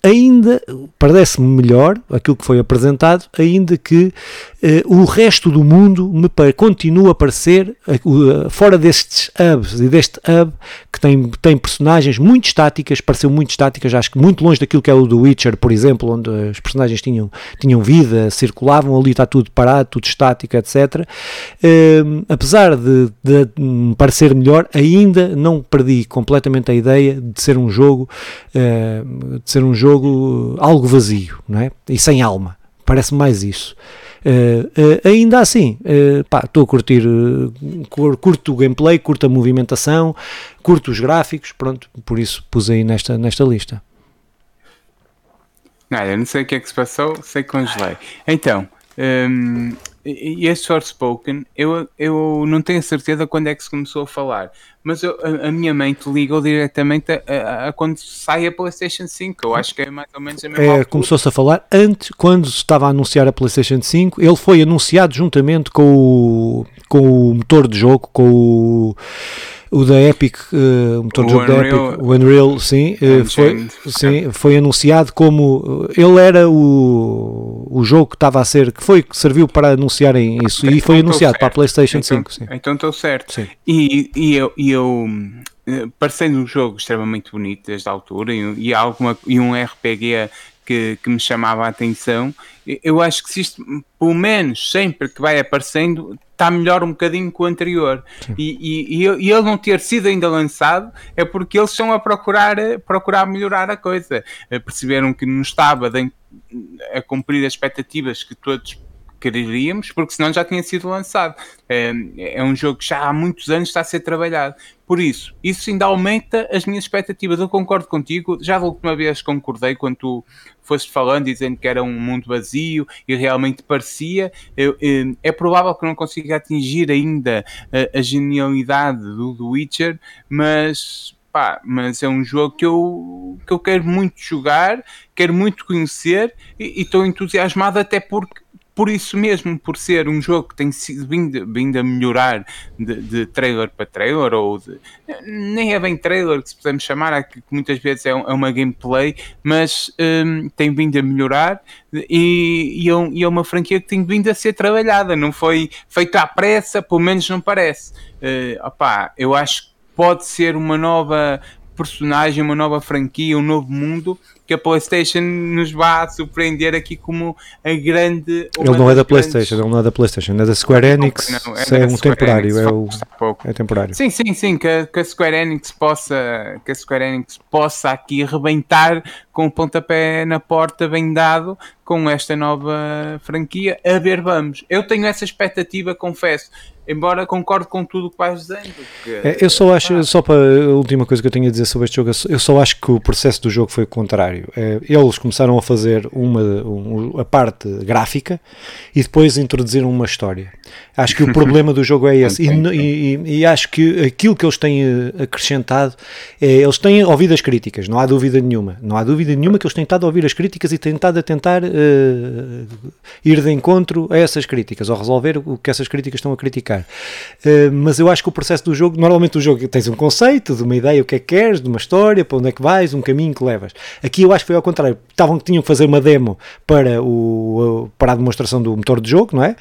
Ainda parece-me melhor aquilo que foi apresentado, ainda que uh, o resto do mundo me continua a parecer uh, fora destes hubs e deste hub que tem, tem personagens muito estáticas, pareceu muito estáticas, acho que muito longe daquilo que é o do Witcher, por exemplo, onde os personagens tinham, tinham vida, circulavam, ali está tudo parado, tudo estático, etc. Uh, apesar de, de me parecer melhor, ainda não perdi completamente a ideia de ser um jogo de ser um jogo jogo algo vazio, não é? E sem alma. Parece mais isso. Uh, uh, ainda assim, uh, estou a curtir, curto o gameplay, curto a movimentação, curto os gráficos, pronto, por isso pus aí nesta, nesta lista. Nada, não sei o que é que se passou, sei que congelei. Então, um, e este Forspoken, eu, eu não tenho certeza quando é que se começou a falar, mas eu, a, a, minha mente ligou diretamente a, a, a, quando sai a PlayStation 5. Eu acho que é mais ou menos a mesma é, Começou-se a falar antes, quando se estava a anunciar a PlayStation 5, ele foi anunciado juntamente com o, com o motor de jogo, com o o da Epic, uh, o motor de jogo da Epic, o Unreal, sim, uh, foi, sim, foi anunciado como eh, ele era o, o jogo que estava a ser, que foi que serviu para anunciarem isso e foi então anunciado para a PlayStation então, 5. Sim. Então estou certo. Sim. E, e eu, e eu parecendo um jogo extremamente bonito desde a altura e, e, alguma, e um RPG que, que me chamava a atenção. Eu acho que se isto, pelo menos sempre que vai aparecendo, está melhor um bocadinho que o anterior. E, e, e, ele não ter sido ainda lançado é porque eles estão a procurar, procurar melhorar a coisa. Perceberam que não estava a cumprir as expectativas que todos quereríamos, porque senão já tinha sido lançado. É, é, um jogo que já há muitos anos está a ser trabalhado. Por isso, isso ainda aumenta as minhas expectativas. Eu concordo contigo, já da última vez concordei quando tu foste falando, dizendo que era um mundo vazio e realmente parecia. Eu, é, é provável que não consiga atingir ainda a, a genialidade do, do Witcher, mas Pá, mas é um jogo que eu, que eu quero muito jogar, quero muito conhecer e estou entusiasmado até porque por isso mesmo, por ser um jogo que tem sido vindo, vindo a melhorar de, de, trailer para trailer, ou de, nem é bem trailer que se podemos chamar, é que muitas vezes é, é uma gameplay, mas um, tem vindo a melhorar e, e, é, e, é, uma franquia que tem vindo a ser trabalhada, não foi feita à pressa, pelo menos não parece. Uh, opá, eu acho que pode ser uma nova personagem, uma nova franquia, um novo mundo que a PlayStation nos vá surpreender aqui como a grande. Ele não é da PlayStation, ele não é da PlayStation, é da Square Enix. Não, é, é um temporário, Enix, é, o, é temporário. Sim, sim, sim, que a, que a Square Enix possa, que a Square Enix possa aqui arrebentar com o pontapé na porta bem dado com esta nova franquia. A ver, vamos. Eu tenho essa expectativa, confesso embora concorde com tudo o que vais dizendo. Porque, é, eu só acho, só para a última coisa que eu tenho a dizer sobre este jogo, eu só acho que o processo do jogo foi o contrário. É, eles começaram a fazer uma, um, a parte gráfica e depois introduziram uma história. Acho que o [laughs] problema do jogo é esse. E, e, e, acho que aquilo que eles têm eh, acrescentado é, eles têm ouvido as críticas, não há dúvida nenhuma. Não há dúvida nenhuma que eles têm estado a ouvir as críticas e têm estado a tentar uh, ir de encontro a essas críticas, ou resolver o que essas críticas estão a criticar. Uh, mas eu acho que o processo do jogo, normalmente o jogo tens um conceito, de uma ideia, o que é que queres, de uma história, para onde é que vais, um caminho que levas. Aqui eu acho que foi ao contrário. Estavam, tinham que fazer uma demo para, o, para a demonstração do motor de jogo, não é?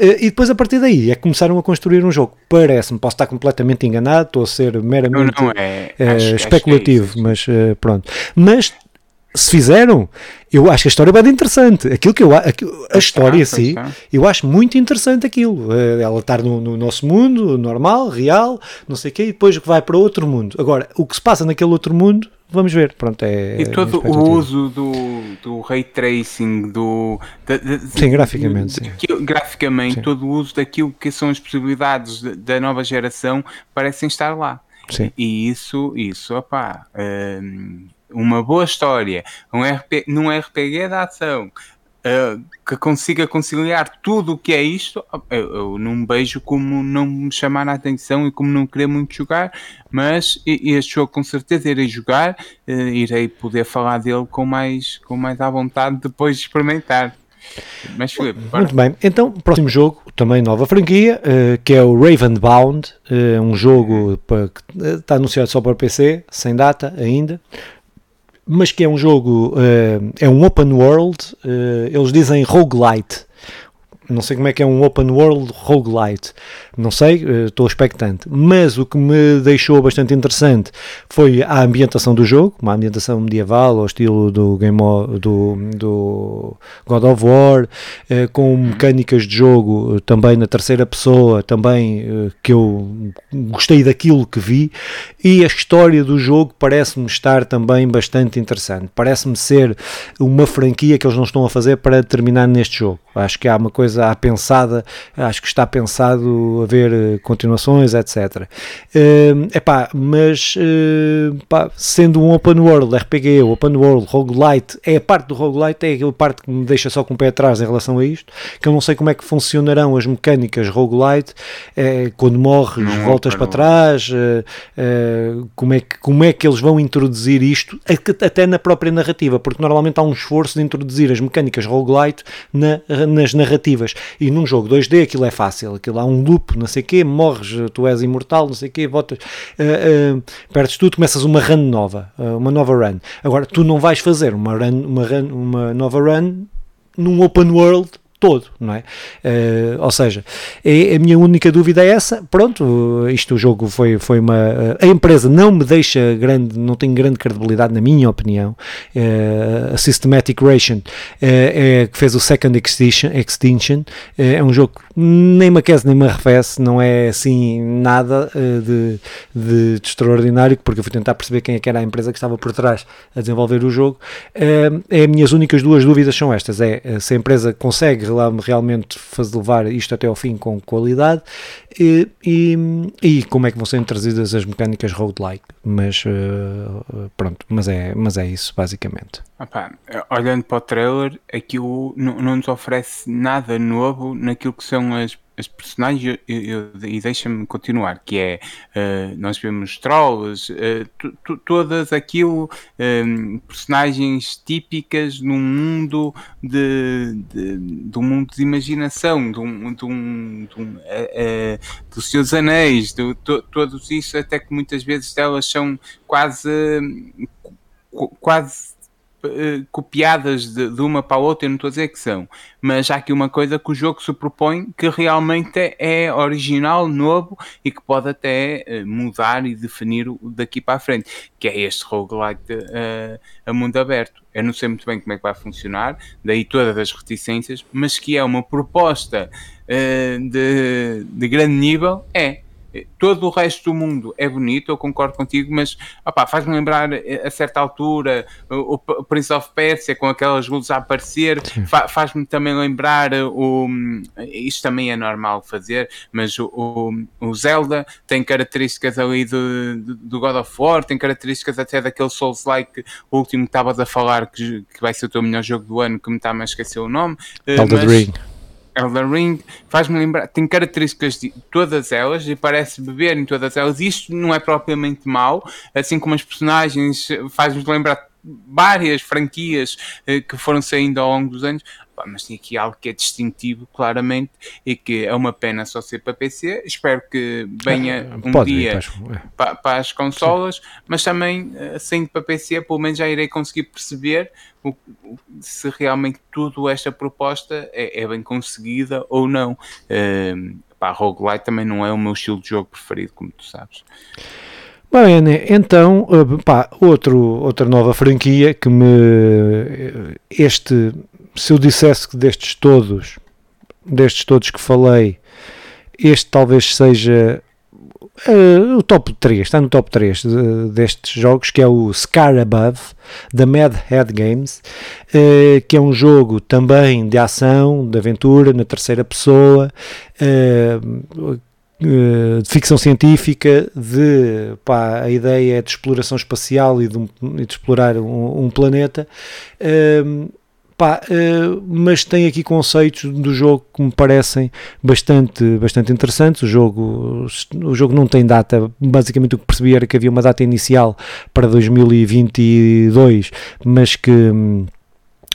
Uh, e depois a partir daí é que começaram a construir um jogo. Parece-me, posso estar completamente enganado, estou a ser meramente não, não, é, uh, especulativo, acho é mas uh, pronto. Mas se fizeram, eu acho que a história é bem interessante. Aquilo que eu aquilo, a história em si, eu acho muito interessante aquilo. Eh, ela estar no, no, nosso mundo, normal, real, não sei o quê, e depois vai para outro mundo. Agora, o que se passa naquele outro mundo, vamos ver. Pronto, é, e todo o uso do, do ray tracing, do. De, de, sim, graficamente. Sim. graficamente, sim. todo o uso daquilo que são as possibilidades da nova geração parecem estar lá. Sim. E isso, isso, opá. Hum, uma boa história, um RP, num RPG de ação, uh, que consiga conciliar tudo o que é isto, eu, eu, não vejo como não me chamar a atenção e como não querer muito jogar, mas este jogo com certeza irei jogar, uh, irei poder falar dele com mais, com mais à vontade depois de experimentar. Mas Filipe, Muito bem, então próximo jogo, também nova franquia, uh, que é o Ravenbound, um jogo para, que está anunciado só para PC, sem data ainda, mas que é um jogo, uh, é um open world, uh, eles dizem roguelite, não sei como é que é um open world roguelite, não sei, eh, estou expectante. Mas o que me deixou bastante interessante foi a ambientação do jogo, uma ambientação medieval ao estilo do Game of, do, do God of War, eh, com mecânicas de jogo eh, também na terceira pessoa, também que eu gostei daquilo que vi, e a história do jogo parece-me estar também bastante interessante. Parece-me ser uma franquia que eles não estão a fazer para terminar neste jogo. Acho que há uma coisa à pensada, acho que está pensado haver eh, continuações, etc. Uh, epá, mas uh, pá, sendo um open world RPG, open world, roguelite, é a parte do roguelite, é a parte que me deixa só com o pé atrás em relação a isto, que eu não sei como é que funcionarão as mecânicas roguelite, é, quando morres não, voltas para trás, uh, como, é que, como é que eles vão introduzir isto, até na própria narrativa, porque normalmente há um esforço de introduzir as mecânicas roguelite na, nas narrativas, e num jogo 2D aquilo é fácil, aquilo há um loop, não sei o quê, morres, tu és imortal, não sei o quê, botas, uh, uh, perdes tudo, começas uma run nova, uh, uma nova run. Agora, tu não vais fazer uma, run, uma, run, uma nova run num open world todo, não é? Uh, ou seja, é, a minha única dúvida é essa. Pronto, isto o jogo foi, foi uma. A empresa não me deixa grande, não tem grande credibilidade, na minha opinião. Uh, a Systematic Ration uh, é, que fez o Second Extinction, Extinction é um jogo que nem me aquece nem me arrefece, não é assim nada de, de, de, extraordinário, porque eu fui tentar perceber quem é que era a empresa que estava por trás a desenvolver o jogo. é, as minhas únicas duas dúvidas são estas: é se a empresa consegue realmente fazer levar isto até ao fim com qualidade e, e, e como é que vão ser trazidas as mecânicas roguelike, mas uh, pronto, mas é, mas é isso basicamente. Opa, olhando para o trailer, aquilo não, não nos oferece nada novo naquilo que são as as personagens, eu, eu, e deixa-me continuar, que é, uh, nós vemos trolls, uh, todas aquilo, um, personagens típicas num mundo de, de, de, um mundo de imaginação, de um, de um, de um uh, dos seus anéis, de, to, todos isso, até que muitas vezes elas são quase, quase eh, copiadas de, de, uma para a outra, eu não estou a dizer que são, mas há aqui uma coisa que o jogo se propõe que realmente é, original, novo e que pode até uh, mudar e definir daqui para a frente, que é este roguelike uh, a mundo aberto. Eu não sei muito bem como é que vai funcionar, daí todas as reticências, mas que é uma proposta de, de grande nível, é todo o resto do mundo é bonito, eu concordo contigo, mas faz-me lembrar eh, a certa altura o, o, Prince of Persia com aquelas luzes a aparecer, fa, faz-me também lembrar eh, o. Isto também é normal fazer, mas o, o Zelda tem características ali do, do God of War, tem características até daquele Souls-like, o último que estavas a falar que, que vai ser o teu melhor jogo do ano, que me está a esquecer o nome. Eh, Elden Ring. Elden Ring faz-me lembrar, tem características de todas elas e parece beber em todas elas. Isto não é propriamente mau, assim como as personagens faz-nos lembrar várias franquias eh, que foram saindo ao longo dos anos. Mas tem aqui algo que é distintivo, claramente, e que é uma pena só ser para PC. Espero que venha ah, um dia para, para, as consolas, Sim. mas também, eh, sendo para PC, pelo menos já irei conseguir perceber o, se realmente tudo esta proposta é, é bem conseguida ou não. Uh, pá, roguelite também não é o meu estilo de jogo preferido, como tu sabes. Bem, então, eh, pá, outro, outra nova franquia que me. Este, se eu dissesse que destes todos, destes todos que falei, este talvez seja Uh, o top 3, está no top 3 de, destes jogos, que é o Scar Above, da Mad Head Games, uh, que é um jogo também de ação, de aventura, na terceira pessoa, uh, de ficção científica, de pá, a ideia é de exploração espacial e de, de explorar um, um planeta Pá, uh, mas tem aqui conceitos do jogo que me parecem bastante, bastante interessantes. O jogo, o jogo não tem data, basicamente o que percebi era que havia uma data inicial para 2022, mas que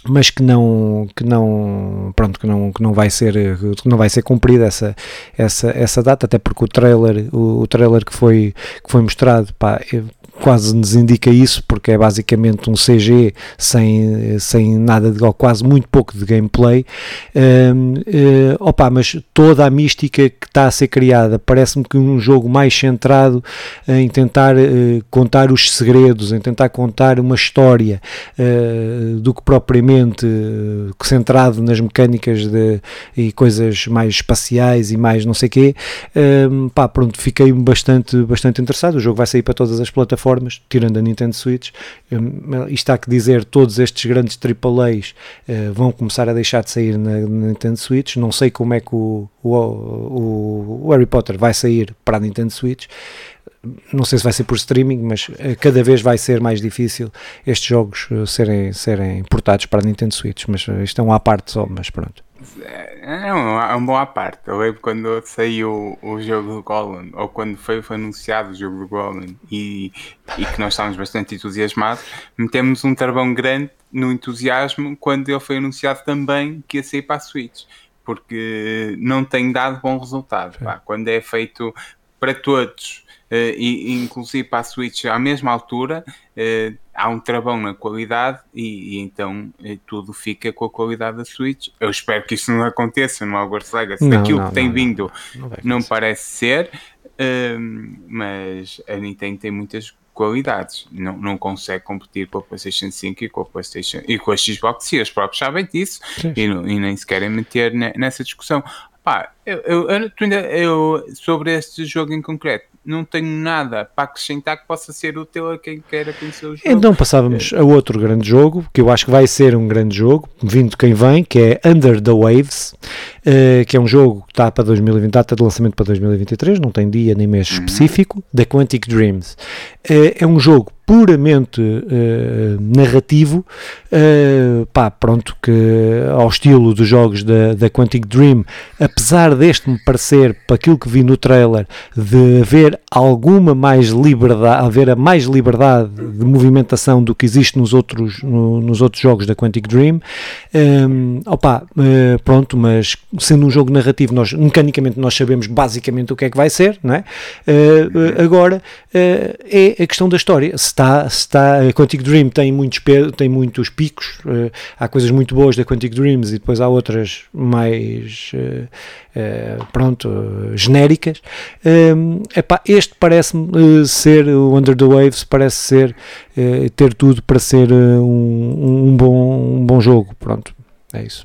mas que não que não pronto que não que não vai ser não vai ser cumprida essa essa essa data até porque o trailer o, o trailer que foi que foi mostrado pá, quase nos indica isso, porque é basicamente um CG sem, sem nada de, ou quase muito pouco de gameplay. Um, uh, eh, opa, mas toda a mística que está a ser criada parece-me que um jogo mais centrado em tentar uh, contar os segredos, em tentar contar uma história uh, do que propriamente centrado nas mecânicas de, e coisas mais espaciais e mais não sei o quê. Um, pá, pronto, fiquei bastante, bastante interessado. O jogo vai sair para todas as plataformas tirando a Nintendo Switch. Um, isto há que dizer, todos estes grandes AAAs uh, vão começar a deixar de sair na, na, Nintendo Switch. Não sei como é que o, o, o, o Harry Potter vai sair para a Nintendo Switch não sei se vai ser por streaming, mas eh, cada vez vai ser mais difícil estes jogos eh, serem, serem portados para a Nintendo Switch, mas isto é um à parte só, mas pronto. É, é um, é um bom à parte. Eu lembro quando saiu o, o jogo do Golem, ou quando foi, foi anunciado o jogo do Golem, e, e que nós estávamos bastante entusiasmados, metemos um travão grande no entusiasmo quando ele foi anunciado também que ia sair para a Switch, porque não tem dado bom resultado. Quando é feito para todos e inclusive para a Switch à mesma altura, uh, há um travão na qualidade e, e então uh, tudo fica com a qualidade da Switch. Eu espero que isso não aconteça no Hogwarts Legacy. Não, Daquilo não, que tem não, vindo não, parece ser, mas a Nintendo tem muitas qualidades. Não, não consegue competir com a PlayStation 5 e com a PlayStation e com a Xbox, e eles próprios sabem disso e, e, nem se querem meter nessa discussão. Pá, eu, eu, eu, eu, sobre este jogo em concreto, não tenho nada para acrescentar que possa ser útil a quem queira conhecer o jogo. Então passávamos a outro grande jogo, que eu acho que vai ser um grande jogo, vindo quem vem, que é Under the Waves, uh, que é um jogo que está para 2020, data de lançamento para 2023, não tem dia nem mês uhum. específico, da Quantic Dreams. Uh, é um jogo puramente uh, narrativo, uh, pá, pronto, que ao estilo dos jogos da, da Quantic Dream, apesar deste me parecer, para aquilo que vi no trailer, de haver alguma mais liberdade, haver a mais liberdade de movimentação do que existe nos outros, no, nos outros jogos da Quantic Dream, um, opa, uh, pronto, mas sendo um jogo narrativo, nós, mecanicamente nós sabemos basicamente o que é que vai ser, não é? agora é a questão da história, se está, está, a Quantic Dream tem muitos, tem muitos picos, uh, há coisas muito boas da Quantic Dreams e depois há outras mais, uh, uh, pronto, genéricas. Um, epá, este parece-me ser, o Under the Waves parece ser, ter tudo para ser um, um, bom, um bom jogo, pronto, é isso.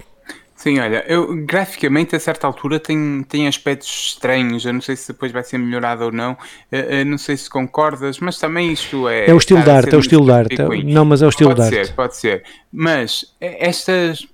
Sim, olha, eu graficamente a certa altura tem, tem aspectos estranhos. Eu não sei se depois vai ser melhorado ou não. Eu, não sei se concordas, mas também isto é. É o estilo de arte, é o estilo de arte. Não, mas é o estilo de arte. Pode ser, pode ser. Mas estas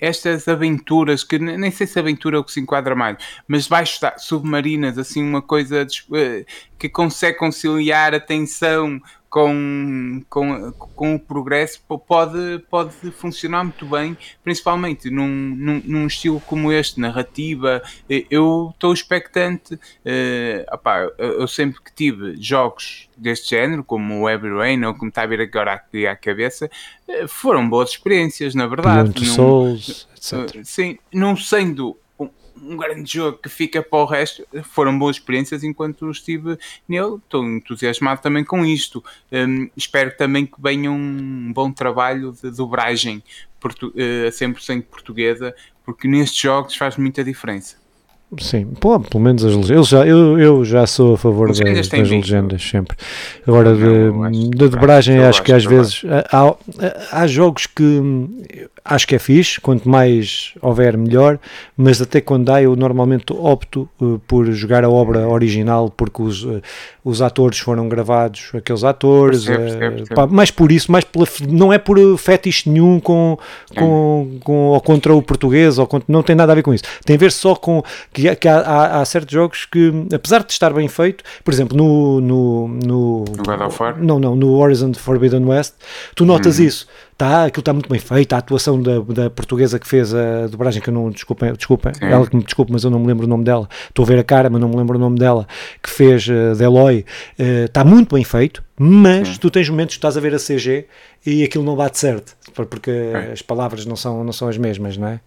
estas aventuras, que nem sei se aventura é o que se enquadra mais, mas baixo submarinas, assim, uma coisa eh, que consegue conciliar a tensão com, com, com o progresso pode, pode funcionar muito bem, principalmente num, num, num estilo como este, narrativa. Eu estou expectante. Uh, opá, eu sempre que tive jogos deste género, como o Heavy Rain ou como está a vir agora aqui à cabeça, uh, foram boas experiências, na verdade. Beyond Souls, etc. Uh, sim, não sendo um grande jogo que fica para o resto. Foram boas experiências enquanto estive nele. Estou entusiasmado também com isto. Um, espero também que venha um bom trabalho de dobragem portu uh, eh, 100% portuguesa, porque nestes jogos faz muita diferença. Sim, pô, pelo menos as legendas. Eu já, eu, eu já sou a favor das, das legendas, sempre. Agora, da dobragem, acho que às vezes há, há, jogos que acho que é fixe, quanto mais houver, melhor, mas até quando dá, eu normalmente opto uh, por jogar a obra original, porque os, uh, os atores foram gravados, aqueles atores, percebo, percebo, uh, percebo. Pá, mais por isso, mais pela, não é por fetiche nenhum com, com, com, ou contra o português, ou contra, não tem nada a ver com isso. Tem a ver só com que, que há, há, há, certos jogos que, apesar de estar bem feito, por exemplo, no, no, no, no God of War? Não, não, no Horizon Forbidden West, tu notas hum. isso está, aquilo está muito bem feito, a atuação da, da portuguesa que fez a dobragem, que eu não, desculpa, desculpa ela que me desculpe, mas eu não me lembro o nome dela, estou a ver a cara, mas não me lembro o nome dela, que fez uh, Deloy, uh, está muito bem feito, mas Sim. tu tens momentos que estás a ver a CG e aquilo não bate certo, porque é. as palavras não são, não são as mesmas, não é?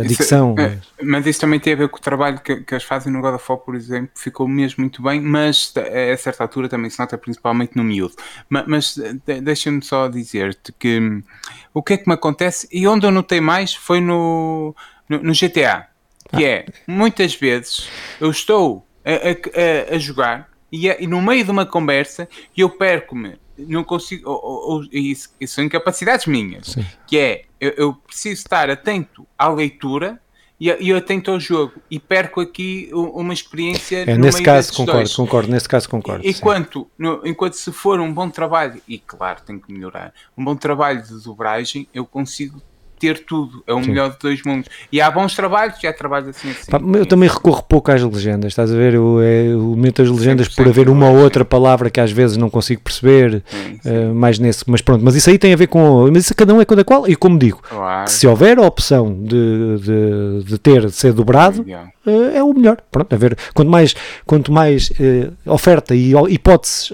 A dicção. Isso, é, mas isso também tem a ver com o trabalho que, que as fazem no God of War, por exemplo, ficou mesmo muito bem, mas a certa altura também se nota principalmente no miúdo. Mas, mas deixa-me só dizer-te que o que é que me acontece e onde eu notei mais foi no, no, no GTA, que ah. é muitas vezes eu estou a, a, a jogar e, é, e, no meio de uma conversa eu perco-me, não consigo, ou, ou, isso, isso são incapacidades minhas, Sim. que é eu, eu, preciso estar atento à leitura e, e eu atento ao jogo e perco aqui uma experiência. É, nesse caso concordo, dois. concordo, nesse caso concordo. Enquanto, no, enquanto se for um bom trabalho, e claro, tem que melhorar, um bom trabalho de dobragem, eu consigo ter tudo, é o Sim. melhor de dois mundos. E há bons trabalhos e há trabalhos assim assim. Pá, eu também recorro pouco às legendas, estás a ver? Eu, é, eu meto as legendas por haver uma ou outra palavra que às vezes não consigo perceber, sim, sim. Uh, mais nesse, mas pronto, mas isso aí tem a ver com, mas isso cada um é cada qual, e como digo, claro. se houver a opção de, de, de ter, de ser dobrado, uh, é o melhor. Pronto, a ver, quanto mais, quanto mais uh, oferta e hipóteses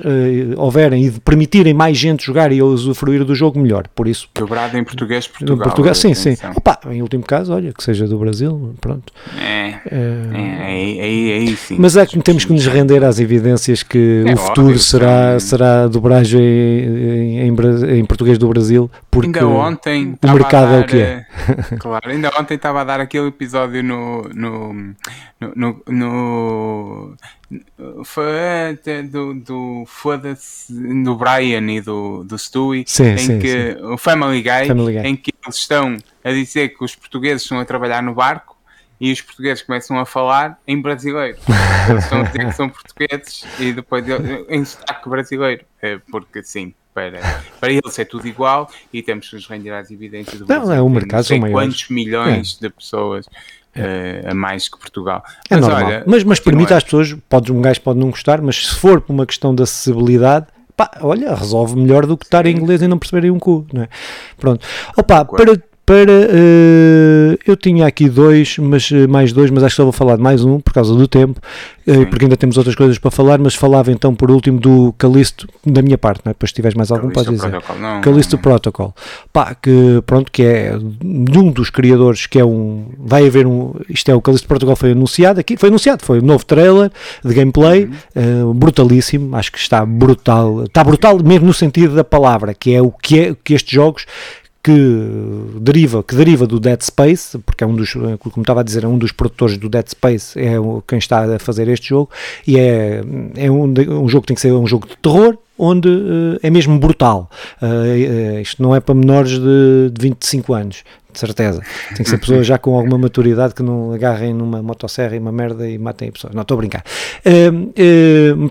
houverem e de permitirem mais gente jogar e usufruir do jogo, melhor. Por isso, dobrado em português, Portugal. Portugal sim, sim. Opa, em último caso, olha, que seja do Brasil, pronto. É, é, é, é, sim. Mas é que temos que nos render às evidências que é o futuro será, será dobragem em, em, em, português do Brasil, porque ainda ontem o mercado é o que é. Claro, ainda ontem estava a dar aquele episódio no, no, no, no foi do, do foda-se do Brian e do, do Stewie sim, em sim, que sim. o Family Guy, Family Guy, em que eles estão a dizer que os portugueses estão a trabalhar no barco e os portugueses começam a falar em brasileiro. Eles estão a dizer que são portugueses e depois em sotaque brasileiro, é, porque sim. Para, para eles é tudo igual e temos que nos render às evidências do Não, é o mercado são quantos milhões é. de pessoas uh, a mais que Portugal. É mas, normal. Olha, mas, mas permite às pessoas, pode, um gajo pode não gostar, mas se for por uma questão de acessibilidade, pá, olha, resolve melhor do que estar em inglês e não perceberem um cu, não é? Pronto. Opa, para para. Uh, eu tinha aqui dois, mas uh, mais dois, mas acho que só vou falar de mais um por causa do tempo, uh, porque ainda temos outras coisas para falar. Mas falava então por último do Calisto, da minha parte, não é? Depois, se tiveres mais algum, podes dizer. Não, Calisto não, não. Protocol, pá, que pronto, que é de um dos criadores, que é um. Vai haver um. Isto é o Calisto Protocol, foi anunciado aqui, foi anunciado, foi um novo trailer de gameplay, uhum. brutalíssimo, acho que está brutal, está brutal mesmo no sentido da palavra, que é o que é que estes jogos que deriva, que deriva do Dead Space, porque é um dos, como estava a dizer, é um dos produtores do Dead Space, é quem está a fazer este jogo, e é, é um, um jogo que tem que ser um jogo de terror, onde uh, é mesmo brutal. Uh, uh, isto não é para menores de, de 25 anos, de certeza. Tem que ser pessoas já com alguma maturidade que não agarrem numa motosserra e uma merda e matem pessoas. Não, estou a brincar.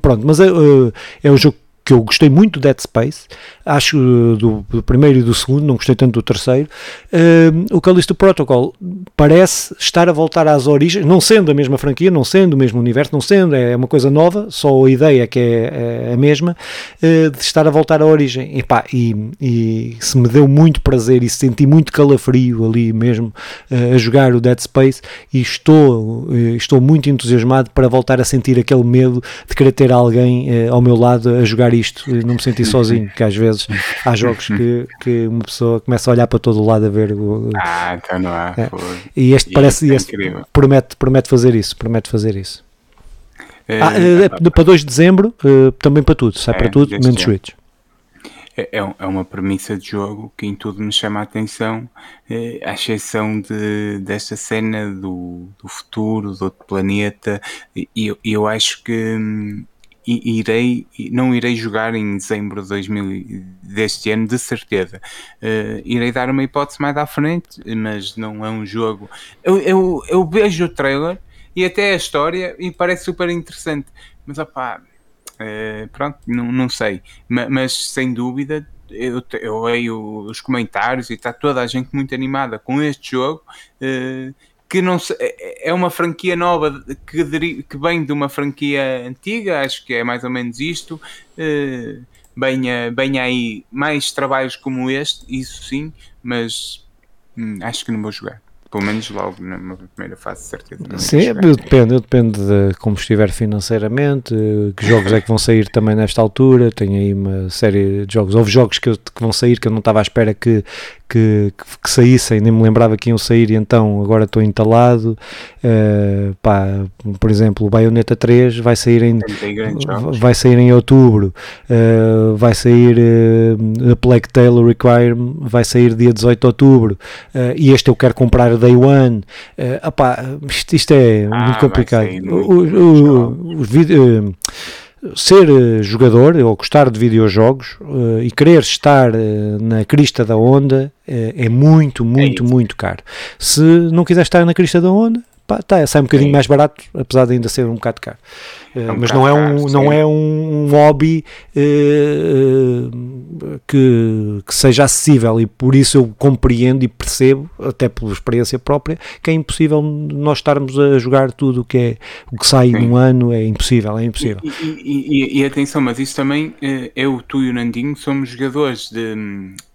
pronto, mas é um jogo que eu gostei muito do Dead Space, acho do, do, primeiro e do segundo, não gostei tanto do terceiro. Uh, o Callisto Protocol parece estar a voltar às origens, não sendo a mesma franquia, não sendo o mesmo universo, não sendo, é uma coisa nova, só a ideia que é, é a mesma, uh, de estar a voltar à origem. E, pá, e, e, se me deu muito prazer e senti muito calafrio ali mesmo uh, a jogar o Dead Space e estou, estou muito entusiasmado para voltar a sentir aquele medo de querer ter alguém ao meu lado a jogar isto e não me sentir sozinho, que às vezes há jogos que, que uma pessoa começa a olhar para todo o lado a ver o, ah, então não há, é. e este e parece é este promete, promete fazer isso promete fazer isso. É, ah, é, é para 2 de dezembro uh, também para tudo, sai para tudo, menos Switch. É, é uma premissa de jogo que em tudo me chama a atenção, é, à exceção de, desta cena do, do futuro, do outro planeta, e eu, eu acho que hum, irei, não irei jogar em dezembro de 2000, deste ano, de certeza. Uh, irei dar uma hipótese mais à frente, mas não é um jogo. Eu, eu, eu vejo o trailer e até a história e parece super interessante, mas opá, uh, pronto, não, não sei. Mas, mas sem dúvida eu, eu leio os comentários e está toda a gente muito animada com este jogo. Uh, que não se, é, é uma franquia nova que, que vem de uma franquia antiga, acho que é mais ou menos isto. Uh, venha, venha aí mais trabalhos como este, isso sim, mas hum, acho que não vou jogar. Pelo menos logo na primeira fase, certeza. Sim, depende, depende de como estiver financeiramente, que jogos é que vão sair também nesta altura. Tenho aí uma série de jogos. Houve jogos que, que vão sair que eu não estava à espera que, que, que, saíssem, nem me lembrava que iam sair, e então agora estou entalado. Uh, pá, por exemplo, o Bayonetta 3 vai sair em, vai sair em outubro, uh, vai sair uh, a Plague Tale Requirement, vai sair dia 18 de outubro, e este eu quero comprar Day One. Uh, opá, isto, isto é ah, muito complicado. O, o, os vídeos ser uh, jogador ou gostar de videojogos uh, e querer estar uh, na crista da onda é muito, muito, é muito caro. Se não quiser estar na crista da onda, pá, tá, sai um bocadinho mais barato, apesar de ainda ser um bocado caro. É um mas não é um, caro, não é um hobby que, que seja acessível e por isso eu compreendo e percebo, até por experiência própria, que é impossível nós estarmos a jogar tudo o que, é, o que sai Sim. num ano, é impossível, é impossível. E, e, e, e atenção, mas isso também, eu, tu e o Nandinho somos jogadores de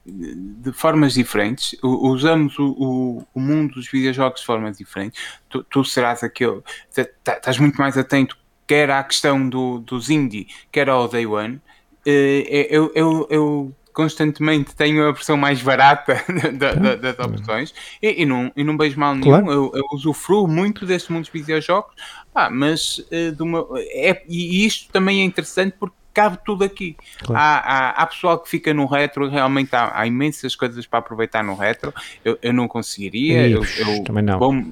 de formas diferentes, usamos o, o, o, mundo dos videojogos de formas diferentes. Tu, tu serás aquele, estás muito mais atento, quer à questão do, dos indie, quer ao Day One. Eh, eu, eu, eu constantemente tenho a versão mais barata [laughs] da, da, das opções e, e, não, e não vejo mal nenhum. Claro. Eu, eu usufruo muito deste mundo dos videojogos, ah, mas uh, de uma, é, e isto também é interessante porque cabe tudo aqui. Claro. Há, há, há, pessoal que fica no retro, realmente há, há imensas coisas para aproveitar no retro. Eu, eu não conseguiria. eu, eu, também não. Bom,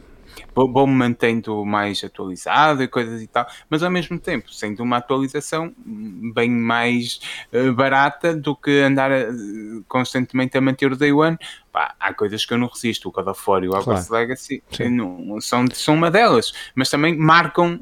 vou-me mantendo mais atualizado e coisas e tal, mas ao mesmo tempo sendo uma atualização bem mais uh, barata do que andar uh, constantemente a manter o Day One. Pá, há coisas que eu não resisto, o God of War e o Hogwarts claro. Legacy não, são, são uma delas, mas também marcam,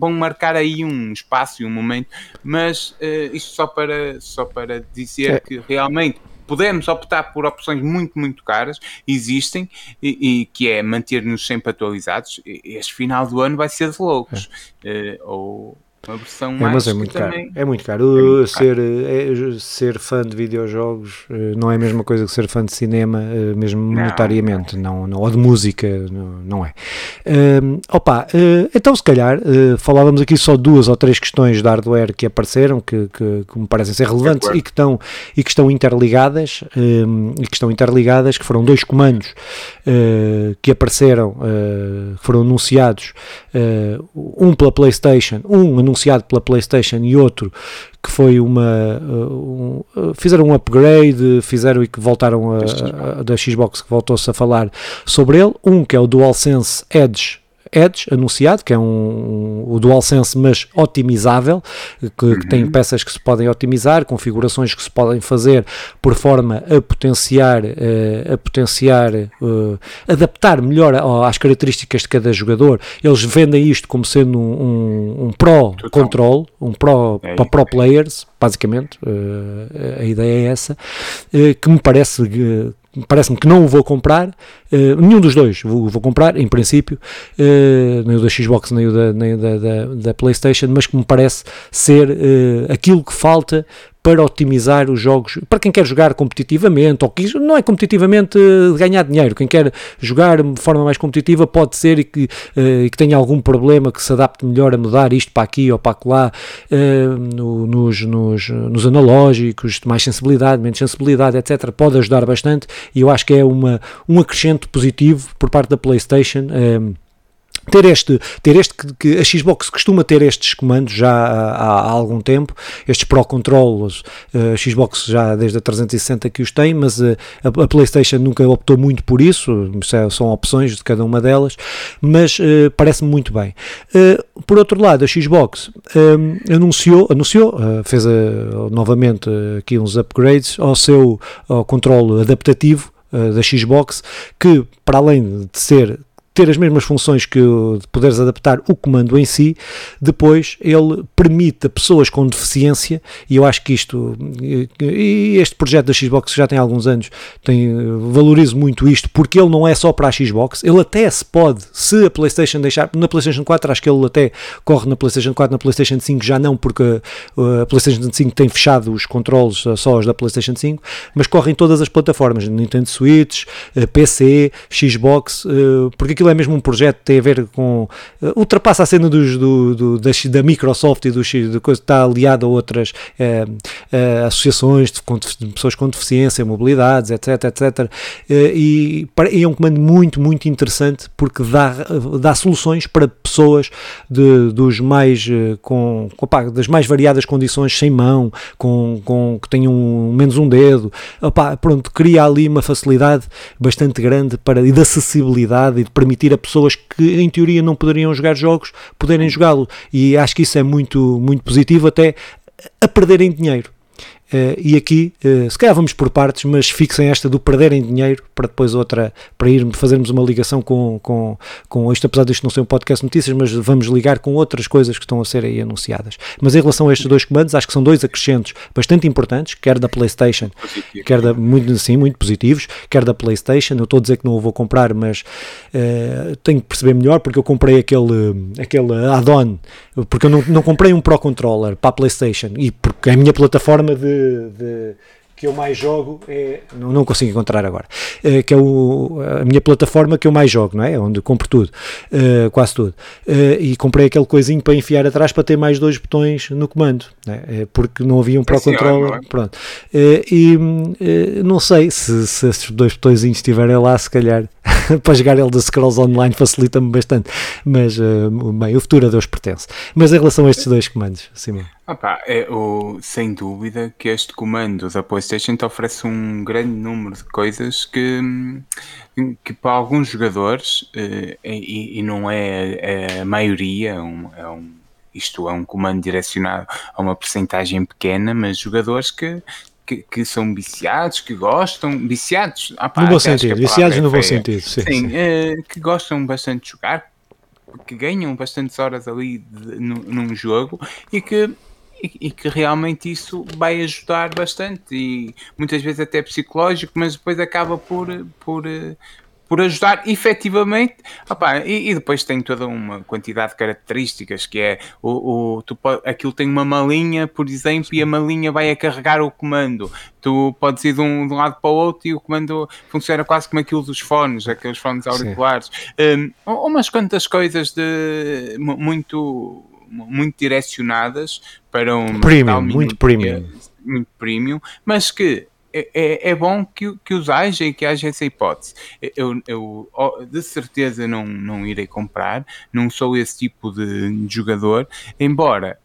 vão marcar aí um espaço e um momento, mas uh, isto só para, só para dizer é. que realmente podemos optar por opções muito, muito caras, existem, e, e que é manter-nos sempre atualizados. Este final do ano vai ser de loucos. É. Uh, ou uma versão é, mais. Mas é muito caro. Também... É muito caro. É muito ser, caro. É, ser fã de videojogos eh, não é a mesma coisa que ser fã de cinema, mesmo monetariamente, não, não, ou de música, não, não é. Um, opa, uh, então se calhar uh, falávamos aqui só duas ou três questões de hardware que apareceram, que, que, que me parecem ser relevantes e que estão, e que estão interligadas, um, e que estão interligadas, que foram dois comandos uh, que apareceram, foram anunciados, um pela Playstation, um anunciado pela PlayStation e outro que foi uma uh, um, fizeram um upgrade, fizeram e que voltaram a, a, da Xbox que voltou-se a falar sobre ele, um que é o DualSense Edge Edge anunciado, que é um, o DualSense, mas otimizável, que, que, tem uhum. peças que se podem otimizar, configurações que se podem fazer por forma a potenciar, uh, a potenciar, uh, adaptar melhor às características de cada jogador. Eles vendem isto como sendo um, um, um Pro Total. Control, um Pro é para Pro Players, basicamente, uh, a ideia é essa, que me parece parece-me que não o vou comprar, uh, nenhum dos dois vou, vou comprar, em princípio, uh, nem o da Xbox nem o da, nem da, da, da PlayStation, mas que me parece ser uh, aquilo que falta para otimizar os jogos, para quem quer jogar competitivamente, ou que não é competitivamente de ganhar dinheiro, quem quer jogar de forma mais competitiva pode ser e que, uh, que tenha algum problema que se adapte melhor a mudar isto para aqui ou para lá, uh, no, nos, nos, nos analógicos, mais sensibilidade, menos sensibilidade, etc. Pode ajudar bastante e eu acho que é uma, um acrescento positivo por parte da PlayStation. Ter este, ter este que, que, a Xbox costuma ter estes comandos já há, há algum tempo, estes Pro Controllers, a Xbox já desde a 360 que os tem, mas a, a PlayStation nunca optou muito por isso, é, são opções de cada uma delas, mas uh, parece-me muito bem. Uh, por outro lado, a Xbox anunciou, anunciou fez novamente aqui uns upgrades ao seu ao controle adaptativo da Xbox, que para além de ser ter as mesmas funções que de poderes adaptar o comando em si, depois ele permite a pessoas com deficiência, e eu acho que isto, e este projeto da Xbox já tem alguns anos, tem, valorizo muito isto, porque ele não é só para a Xbox, ele até se pode, se a Playstation deixar, na Playstation 4 acho que ele até corre na Playstation 4, na Playstation 5 já não, porque a, a Playstation 5 tem fechado os controles só os da Playstation 5, mas corre em todas as plataformas, Nintendo Switch, eh, PC, Xbox, porque aquilo é mesmo um projeto que tem a ver com. Uh, ultrapassa a cena dos, do, do, da, Microsoft e do coisa, está aliado a outras uh, uh, associações de, de, pessoas com deficiência, mobilidades, etc. etc. E, e, é um comando muito, muito interessante porque dá, dá soluções para pessoas de, dos mais, com, das mais variadas condições, sem mão, com, com que tenham menos um dedo. Pronto, cria ali uma facilidade bastante grande para, e de acessibilidade e de permitir a pessoas que em teoria não poderiam jogar jogos poderem jogá-lo e acho que isso é muito, muito positivo até a perderem dinheiro. Uh, e aqui, uh, se calhar vamos por partes, mas fixem esta do perderem dinheiro para depois outra, para ir fazermos uma ligação com, com, com isto, apesar disto não ser um podcast de notícias, mas vamos ligar com outras coisas que estão a ser aí anunciadas. Mas em relação a estes dois comandos, acho que são dois acrescentos bastante importantes, quer da PlayStation, quer da, muito, sim, muito positivos, quer da PlayStation. Eu estou a dizer que não o vou comprar, mas uh, tenho que perceber melhor porque eu comprei aquele, aquele add-on, porque eu não, não comprei um Pro Controller para a PlayStation e porque é a minha plataforma de de, que eu mais jogo é. Não, não consigo encontrar agora. É, que é o, a minha plataforma que eu mais jogo, não é? Onde compro tudo, uh, quase tudo. Uh, e comprei aquele coisinho para enfiar atrás para ter mais dois botões no comando, é? porque não havia um Pro Controller. É? Pronto. E não sei se, se esses dois botões estiverem lá, se calhar [laughs] para jogar Elder Scrolls Online facilita-me bastante. Mas, bem, o futuro a Deus pertence. Mas em relação a estes dois comandos, Simão. Opa, é, o, sem dúvida que este comando da PlayStation te oferece um grande número de coisas que, que para alguns jogadores, eh, e, e não é, é a maioria, é um, é um, isto é um comando direcionado a uma porcentagem pequena, mas jogadores que, que, que, são viciados, que gostam, viciados, no bom sentido, viciados é no bom sentido, sim, sim, sim. É, que gostam bastante de jogar, que ganham bastantes horas ali de, num jogo e que e, que realmente isso vai ajudar bastante e muitas vezes até psicológico, mas depois acaba por, por, por ajudar efetivamente. Opa, e, e, depois tem toda uma quantidade de características que é o, o tu, aquilo tem uma malinha, por exemplo, e a malinha vai a carregar o comando. Tu podes ir de um, de um lado para o outro e o comando funciona quase como aquilo dos fones, aqueles fones auriculares. Um, umas quantas coisas de muito muito direcionadas para um premium, muito premium. muito premium, mas que é, é, é, bom que, que os haja e que haja essa hipótese. Eu, eu de certeza não, não irei comprar, não sou esse tipo de jogador, embora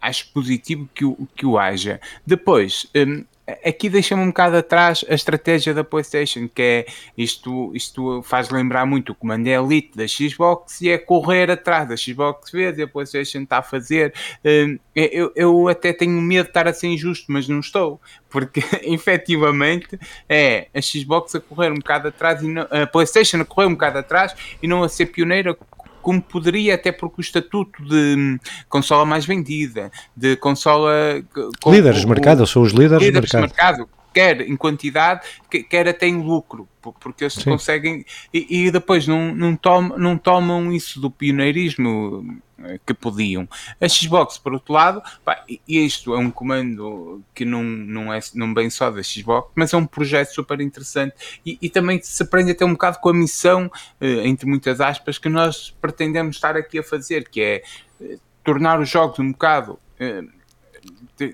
acho positivo que o, que o haja. Depois, hum, aqui deixa-me um bocado atrás a estratégia da PlayStation, que é isto, isto faz lembrar muito o comando Elite da Xbox e é correr atrás da Xbox vezes e a PlayStation está a fazer. Hum, eu, eu até tenho medo de estar a ser injusto, mas não estou, porque [laughs] efetivamente é a Xbox a correr um bocado atrás e não, a PlayStation a correr um bocado atrás e não a ser pioneira como poderia, até porque o estatuto de hum, consola mais vendida, de consola. Com, líderes de mercado, são os líderes, líderes de mercado. mercado quer em quantidade, quer até em lucro, porque eles Sim. conseguem e, e, depois não, não, tomam, não tomam isso do pioneirismo eh, que podiam. A Xbox, por outro lado, pá, isto é um comando que não, não é não bem só da Xbox, mas é um projeto super interessante e, e também se aprende até um bocado com a missão, eh, entre muitas aspas, que nós pretendemos estar aqui a fazer, que é eh, tornar os jogos um bocado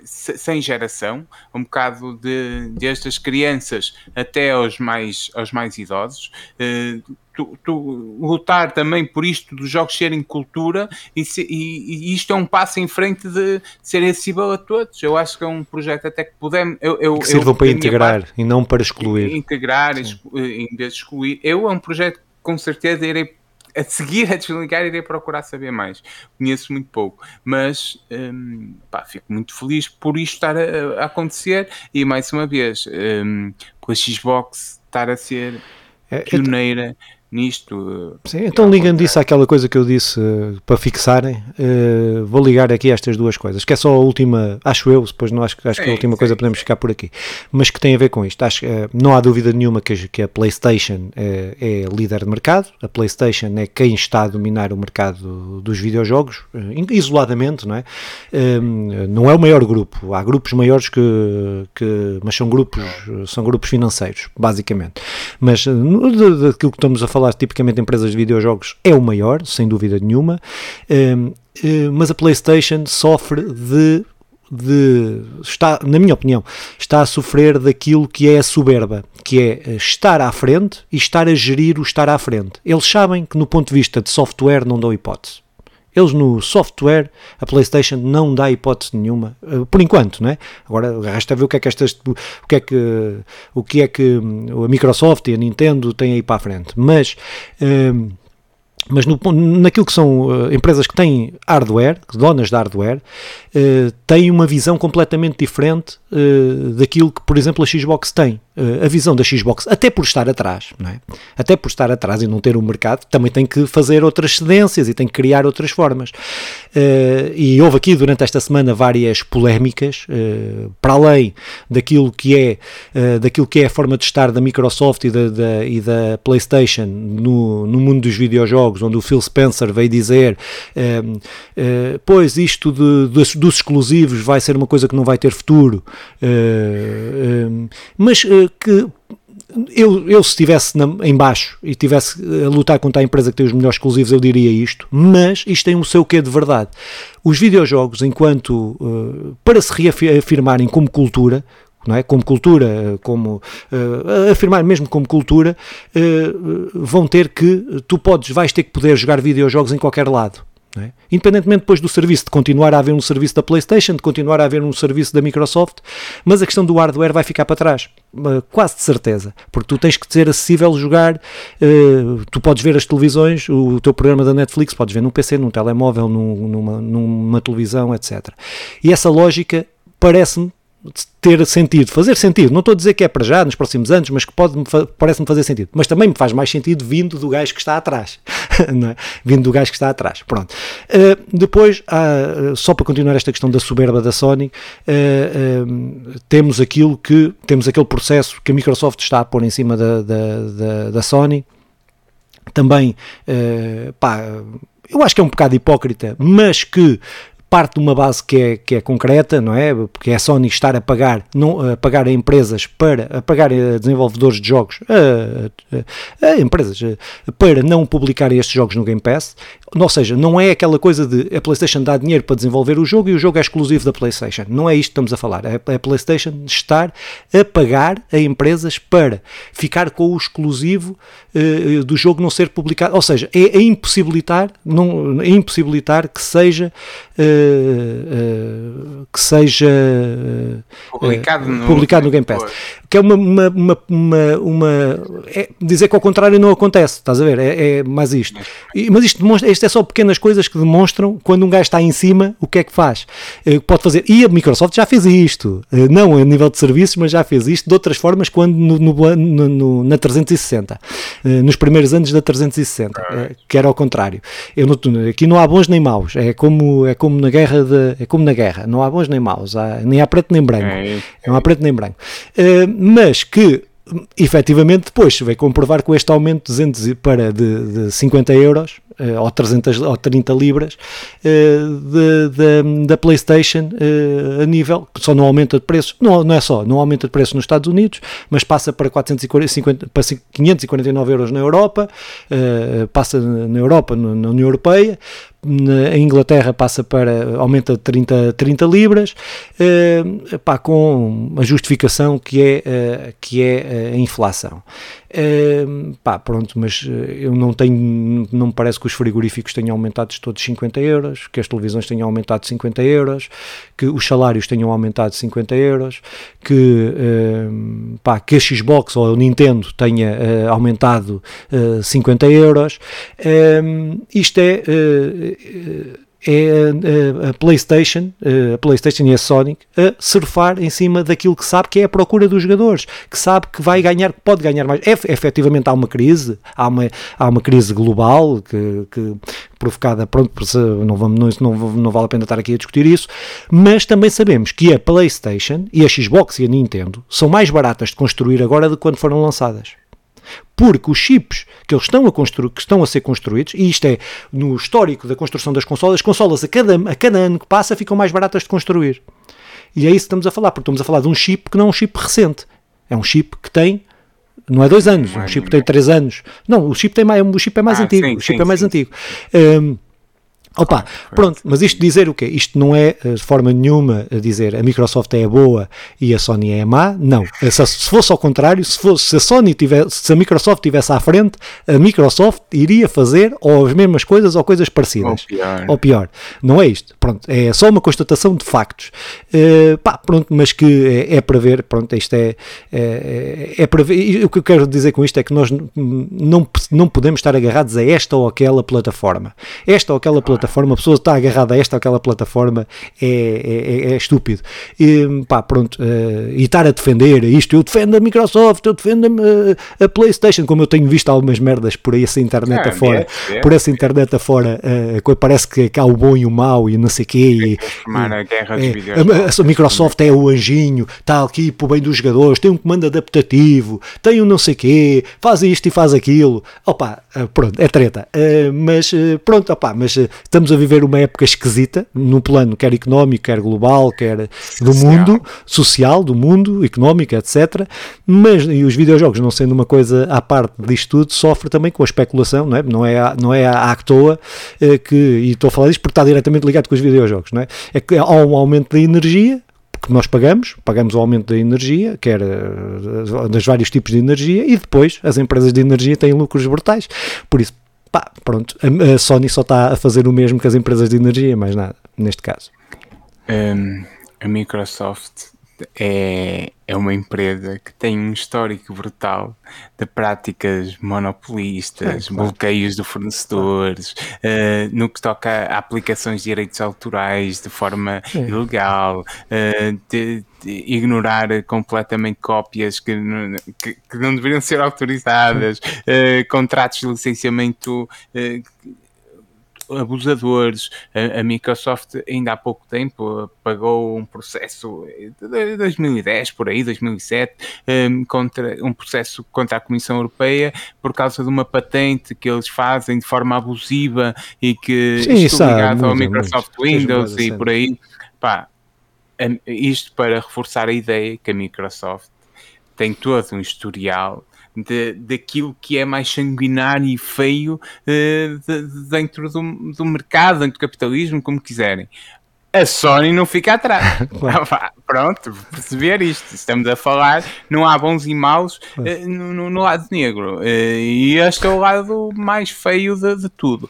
sem geração, um bocado de, desde as crianças até aos mais, aos mais idosos. Uh, tu, tu, lutar também por isto dos jogos serem cultura e, se, e, e, isto é um passo em frente de ser acessível a todos. Eu acho que é um projeto até que podemos. Eu, eu, que sirva para integrar parte, e não para excluir. Integrar em vez de excluir. Eu é um projeto que com certeza irei a seguir a desligar irei procurar saber mais. Conheço muito pouco, mas um, pá, fico muito feliz por isto estar a, a acontecer e mais uma vez um, pela Xbox estar a ser é, é pioneira nisto. Sim, então ligando isso àquela coisa que eu disse uh, para fixarem, uh, vou ligar aqui estas duas coisas, que é só a última, acho eu, depois não acho, acho que a última sim, coisa podemos ficar por aqui, mas que tem a ver com isto. Acho, uh, não há dúvida nenhuma que, que a PlayStation é líder de mercado, a PlayStation é quem está a dominar o mercado dos videojogos, isoladamente, não é? não é o maior grupo, há grupos maiores que, que mas são grupos, são grupos financeiros, basicamente. Mas daquilo que estamos a falar falar tipicamente de empresas de videojogos, é o maior, sem dúvida nenhuma, um, um, mas a PlayStation sofre de de está, na minha opinião, está a sofrer daquilo que é a soberba, que é eh, estar à frente e estar a gerir o estar à frente. Eles sabem que no ponto de vista de software não dão hipótese. Eles no software, a PlayStation não dá hipótese nenhuma, eh, por enquanto, não é? Agora resta ver o que é que estas, o que é que, o que é que hum, a Microsoft e a Nintendo têm aí para a frente. Mas um, mas no, naquilo que são uh, empresas que têm hardware, donas de hardware, uh, têm uma visão completamente diferente uh, daquilo que, por exemplo, a Xbox tem. A visão da Xbox, até por estar atrás, não é? até por estar atrás e não ter um mercado, também tem que fazer outras cedências e tem que criar outras formas. e houve aqui durante esta semana várias polémicas, para além daquilo que, é, daquilo que é a forma de estar da Microsoft e da, da, e da PlayStation no, no mundo dos videojogos jogos, onde o Phil Spencer veio dizer uh, uh, pois isto de, de, dos exclusivos vai ser uma coisa que não vai ter futuro, uh, mas que eu, eu se estivesse em baixo e estivesse a lutar contra a empresa que tem os melhores exclusivos, eu diria isto, mas isto tem o seu quê de verdade. Os videojogos, enquanto uh, para se reafirmarem como cultura, não é? como cultura, como uh, afirmar mesmo como cultura, uh, vão ter que, tu podes, vais ter que poder jogar videojogos em qualquer lado. É? Independentemente depois do serviço, de continuar a haver um serviço da PlayStation, de continuar a haver um serviço da Microsoft, mas a questão do hardware vai ficar para trás, quase de certeza, porque tu tens que ser acessível jogar, tu podes ver as televisões, o, teu programa da Netflix, podes ver num PC, num telemóvel, num, numa, numa televisão, etc. E essa lógica parece-me ter sentido, fazer sentido. Não estou a dizer que é para já, nos próximos anos, mas que pode parece-me fazer sentido. Mas também me faz mais sentido vindo do gajo que está atrás. [laughs] é? Vindo do gajo que está atrás. Pronto. Uh, depois, uh, só para continuar esta questão da soberba da Sony, uh, temos aquilo que temos aquele processo que a Microsoft está a pôr em cima da, da, da, da Sony. Também, pá, eu acho que é um bocado hipócrita, mas que parte de uma base que é, que é concreta, não é? Porque é a Sony estar a pagar, não, a pagar a empresas para, a pagar a desenvolvedores de jogos, a, a, a empresas, para não publicar estes jogos no Game Pass. Ou seja, não é aquela coisa de a PlayStation dá dinheiro para desenvolver o jogo e o jogo é exclusivo da PlayStation. Não é isto que estamos a falar. É a PlayStation estar a pagar a empresas para ficar com o exclusivo uh, do jogo não ser publicado. Ou seja, é, é impossibilitar, não, é impossibilitar que seja. Uh, uh, que seja publicado, no, publicado no Game Pass. Que é uma, uma, uma, uma, uma é dizer que ao contrário não acontece, estás a ver? É, é mais isto. E, mas isto, demonstra, isto é só pequenas coisas que demonstram quando um gajo está em cima o que é que faz. Uh, pode fazer. E a Microsoft já fez isto, uh, não a nível de serviços, mas já fez isto de outras formas quando no, no, no na 360, uh, nos primeiros anos da 360, que era ao contrário. Eu, aqui não há bons nem maus, é como, é como na guerra de, é como na guerra, não há bons nem maus, há, nem há preto nem branco, é, não há preto nem branco. Mas que efetivamente depois veio comprovar com este aumento de 200 para de, de 50 euros uh, ou, 300, ou 30 libras de, da PlayStation uh, a nível, só não aumenta de preço, não, não é só, não aumenta de preço nos Estados Unidos, mas passa para, 450, para 549 euros na Europa, passa na Europa, na União Europeia, na Inglaterra passa para aumenta de 30, 30 libras uh, pá, com a justificação que é, uh, que é a inflação. Pá, pronto, mas eu não tenho não me parece que os frigoríficos tenham aumentado todos 50 euros que as televisões tenham aumentado 50 euros que os salários tenham aumentado 50 euros que, pá, que a Xbox ou a Nintendo tenha aumentado 50 euros. Isto é é a, a, PlayStation, a PlayStation e a Sonic a surfar em cima daquilo que sabe que é a procura dos jogadores, que sabe que vai ganhar, que pode ganhar mais. É, efetivamente há uma crise, há uma, há uma crise global que, que provocada, pronto, não, vamos, não, não, não vale a pena estar aqui a discutir isso, mas também sabemos que a PlayStation e a Xbox e a Nintendo são mais baratas de construir agora do que quando foram lançadas porque os chips que eles estão a construir, que estão a ser construídos, e isto é no histórico da construção das consolas, as consolas a cada, a cada ano que passa ficam mais baratas de construir. E é isso que estamos a falar, porque estamos a falar de um chip que não é um chip recente. É um chip que tem, não é dois anos, um chip que tem três anos. Não, o chip, tem mais, o chip é mais ah, antigo. Sim, o chip sim, é mais sim. antigo. Um, Opa, pronto, mas isto dizer o quê? Isto não é eh, de forma nenhuma a dizer a Microsoft é boa e a Sony é má, não. Eh, se fosse ao contrário, se, fosse, se a Sony tivesse, se a Microsoft estivesse à frente, a Microsoft iria fazer ou as mesmas coisas ou coisas parecidas. Ou pior. Ou pior. Não é isto. Pronto, é só uma constatação de factos. Uh, pá, pronto, mas que é, é para ver, pronto, isto é, é, é para ver. O que eu quero dizer com isto é que nós não, não podemos estar agarrados a esta ou aquela plataforma. Esta ou aquela plataforma plataforma, a pessoa está agarrada a esta ou aquela plataforma é, é, é, é estúpido. E, pá, pronto, uh, e estar a defender isto, eu defendo a Microsoft, eu defendo a, a Playstation, como eu tenho visto algumas merdas por aí essa internet ah, afora, é, é, por essa internet afora, uh, parece que, que há o bom e o mau e não sei o quê. E, e, a é, a, Microsoft é o anjinho, está aqui para o bem dos jogadores, tem um comando adaptativo, tem um não sei o quê, faz isto e faz aquilo. Opa, uh, pronto, é treta. mas pronto, opa, mas estamos a viver uma época esquisita, no plano quer económico, quer global, quer do mundo, social, do mundo, económico, etc. Mas, e os videojogos, não sendo uma coisa à parte disto tudo, sofre também com a especulação, não é? Não é, não é à toa é, que, e estou a falar disto porque está diretamente ligado com os videojogos, não é? É que há um aumento da energia, que nós pagamos, pagamos o aumento da energia, quer uh, dos vários tipos de energia, e depois as empresas de energia têm lucros brutais. Por isso, pá, pronto, a, a, Sony só está a fazer o mesmo que as empresas de energia, mais nada, neste caso. Um, a Microsoft é, é uma empresa que tem um histórico brutal de práticas monopolistas, é, claro. bloqueios de fornecedores, uh, no que toca a aplicações de direitos autorais de forma é. ilegal, uh, de, de ignorar completamente cópias que, que, que, não deveriam ser autorizadas, uh, contratos de licenciamento abusadores. A, a, Microsoft ainda há pouco tempo pagou um processo de 2010 por aí, 2007, um, contra um processo contra a Comissão Europeia por causa de uma patente que eles fazem de forma abusiva e que Sim, está ligado ao Microsoft muito, Windows e por aí. Pá, isto para reforçar a ideia que a Microsoft tem todo um historial de, daquilo que é mais sanguinário e feio uh, de, de dentro do, do mercado, dentro do capitalismo, como quiserem. A Sony não fica atrás. [laughs] [laughs] Pronto, perceber isto. Estamos a falar, não há bons e maus uh, no, no, lado negro. Uh, e este é o lado mais feio de, de tudo.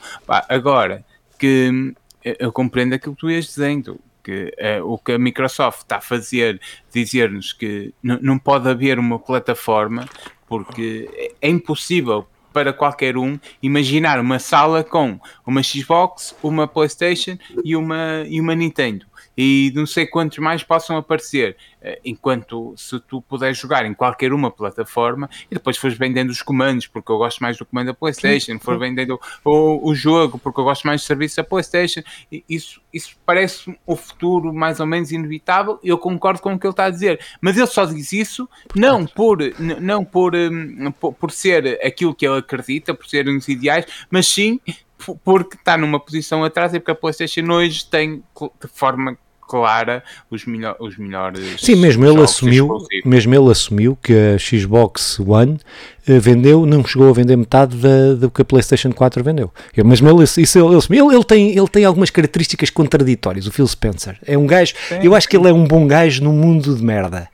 agora, que eu compreendo aquilo que tu ias dizendo que uh, o que a Microsoft está a fazer, dizer-nos que não pode haver uma plataforma porque é impossível para qualquer um imaginar uma sala com uma Xbox, uma PlayStation e uma, e uma Nintendo e não sei quantos mais possam aparecer. Eh, enquanto se tu puderes jogar em qualquer uma plataforma e depois fores vendendo os comandos, porque eu gosto mais do comando da PlayStation, for vendendo o, o jogo, porque eu gosto mais do serviço da PlayStation, isso, isso parece o futuro mais ou menos inevitável. Eu concordo com o que ele está a dizer, mas ele só diz isso não por, não por, hum, por, por ser aquilo que ele acredita, por serem os ideais, mas sim porque está numa posição atrás e porque a PlayStation hoje tem de forma clara os, melhor, os melhores. Sim, mesmo ele assumiu, mesmo ele assumiu que a Xbox One uh, vendeu, não chegou a vender metade da, do que a PlayStation 4 vendeu. Eu, mesmo ele, isso ele, ele, ele, tem, ele tem algumas características contraditórias, o Phil Spencer. É um gajo, Sim. eu acho que ele é um bom gajo no mundo de merda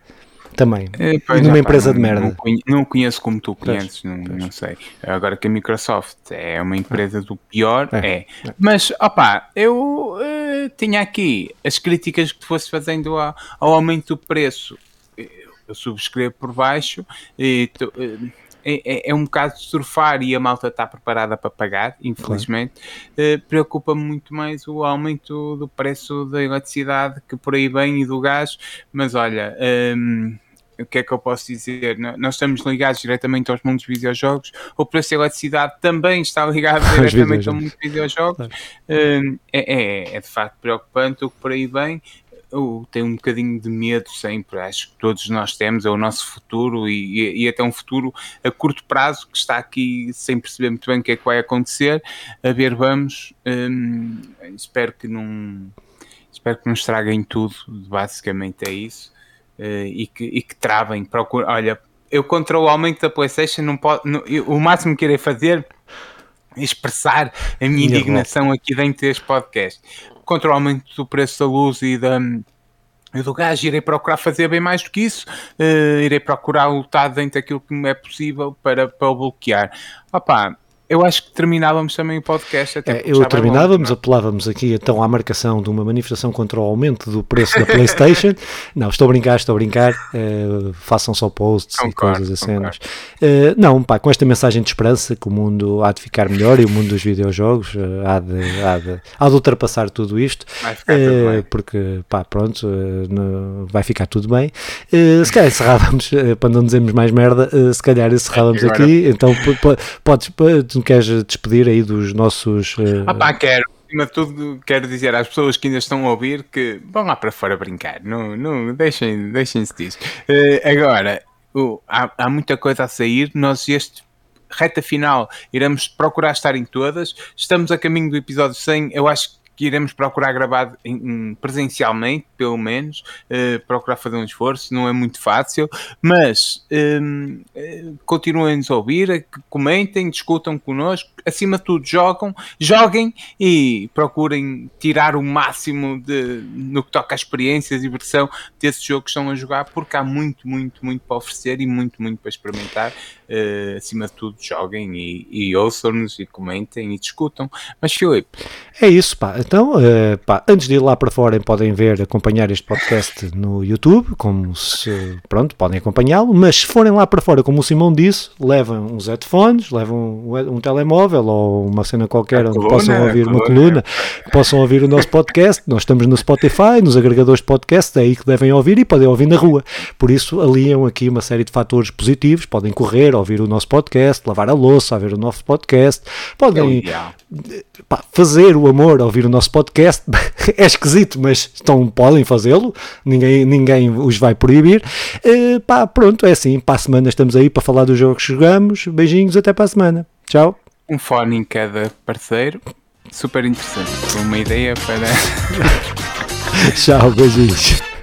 também. É, pois, numa empresa não, de merda. Não, conheço como tu conheces, pois, não, pois. não, sei. Agora que a Microsoft é uma empresa do pior, é. é. Mas, opá, eu uh, tinha aqui as críticas que tu fosse fazendo ao, ao aumento do preço. Eu subscrevo por baixo e tu, uh, é, é, é, um bocado de surfar e a malta está preparada para pagar, infelizmente. Claro. Uh, Preocupa-me muito mais o aumento do preço da eletricidade que por aí vem e do gás, mas olha. Um, o que é que eu posso dizer? Nós estamos ligados diretamente aos mundos de videojogos, o preço da eletricidade também está ligado [laughs] diretamente ao mundo de videojogos. Claro. Hum, é, é, é, de facto preocupante o que por aí vem. Eu tenho um bocadinho de medo sempre, acho que todos nós temos, é o nosso futuro e, e, até um futuro a curto prazo que está aqui sem perceber muito bem o que é que vai acontecer. A ver, vamos. Hum, espero que não. Espero que não estraguem tudo, basicamente é isso. Uh, e, que, e que travem. Procura, olha, eu contra o aumento da PlayStation não pode, não, eu, o máximo que irei fazer é expressar a minha indignação aqui dentro deste podcast. Contra o aumento do preço da luz e da, do gás, irei procurar fazer bem mais do que isso, uh, irei procurar lutar dentro daquilo que me é possível para, para o bloquear. Opa, eu acho que terminávamos também o podcast. Até é, eu terminávamos, longe, apelávamos aqui então à marcação de uma manifestação contra o aumento do preço da PlayStation. [laughs] não, estou a brincar, estou a brincar. Uh, façam só posts concordo, e coisas assim. Uh, não, pá, com esta mensagem de esperança que o mundo há de ficar melhor e o mundo dos videojogos uh, há, de, há, de, há de ultrapassar tudo isto. Vai ficar tudo bem. Porque, pá, pronto, no, vai ficar tudo bem. se calhar encerrávamos, para não dizermos mais merda, se calhar encerrávamos é, aqui. Então podes tu queres despedir aí dos nossos. Uh... Ah, pá, quero. Acima de tudo, quero dizer às pessoas que ainda estão a ouvir que vão lá para fora brincar. Não, não, deixem-se deixem disso. Uh, agora, uh, há, há muita coisa a sair. Nós, este reta final, iremos procurar estar em todas. Estamos a caminho do episódio 100. Eu acho que iremos procurar gravar em, presencialmente, pelo menos, uh, procurar fazer um esforço, não é muito fácil, mas um, ehm, uh, continuem-nos a ouvir, comentem, discutam connosco, acima de tudo jogam, joguem e procurem tirar o máximo de, no que toca a experiência e diversão desse jogo que estão a jogar, porque há muito, muito, muito para oferecer e muito, muito para experimentar. Uh, acima de tudo, joguem e, e ouçam-nos e comentem e discutam. Mas, Filipe. É isso, pá. Então, uh, pá, antes de ir lá para fora, podem ver, acompanhar este podcast no YouTube, como se, pronto, podem acompanhá-lo. Mas se forem lá para fora, como o Simão disse, levam uns headphones, levam um, um telemóvel ou uma cena qualquer onde coluna, possam ouvir uma coluna, possam ouvir o nosso podcast. Nós estamos no Spotify, nos agregadores de podcast, é aí que devem ouvir e podem ouvir na rua. Por isso, aliam aqui uma série de fatores positivos. Podem correr ouvir o nosso podcast, lavar a louça, ouvir o nosso podcast, podem pá, fazer o amor a ouvir o nosso podcast. [laughs] é esquisito, mas estão, podem fazê-lo, ninguém, ninguém os vai proibir. Uh, pá, pronto, é assim. Para a semana estamos aí para falar dos jogos que jogamos. Beijinhos, até para a semana. Tchau. Um fone em cada parceiro. Super interessante. Uma ideia para. [laughs] Tchau, beijinhos.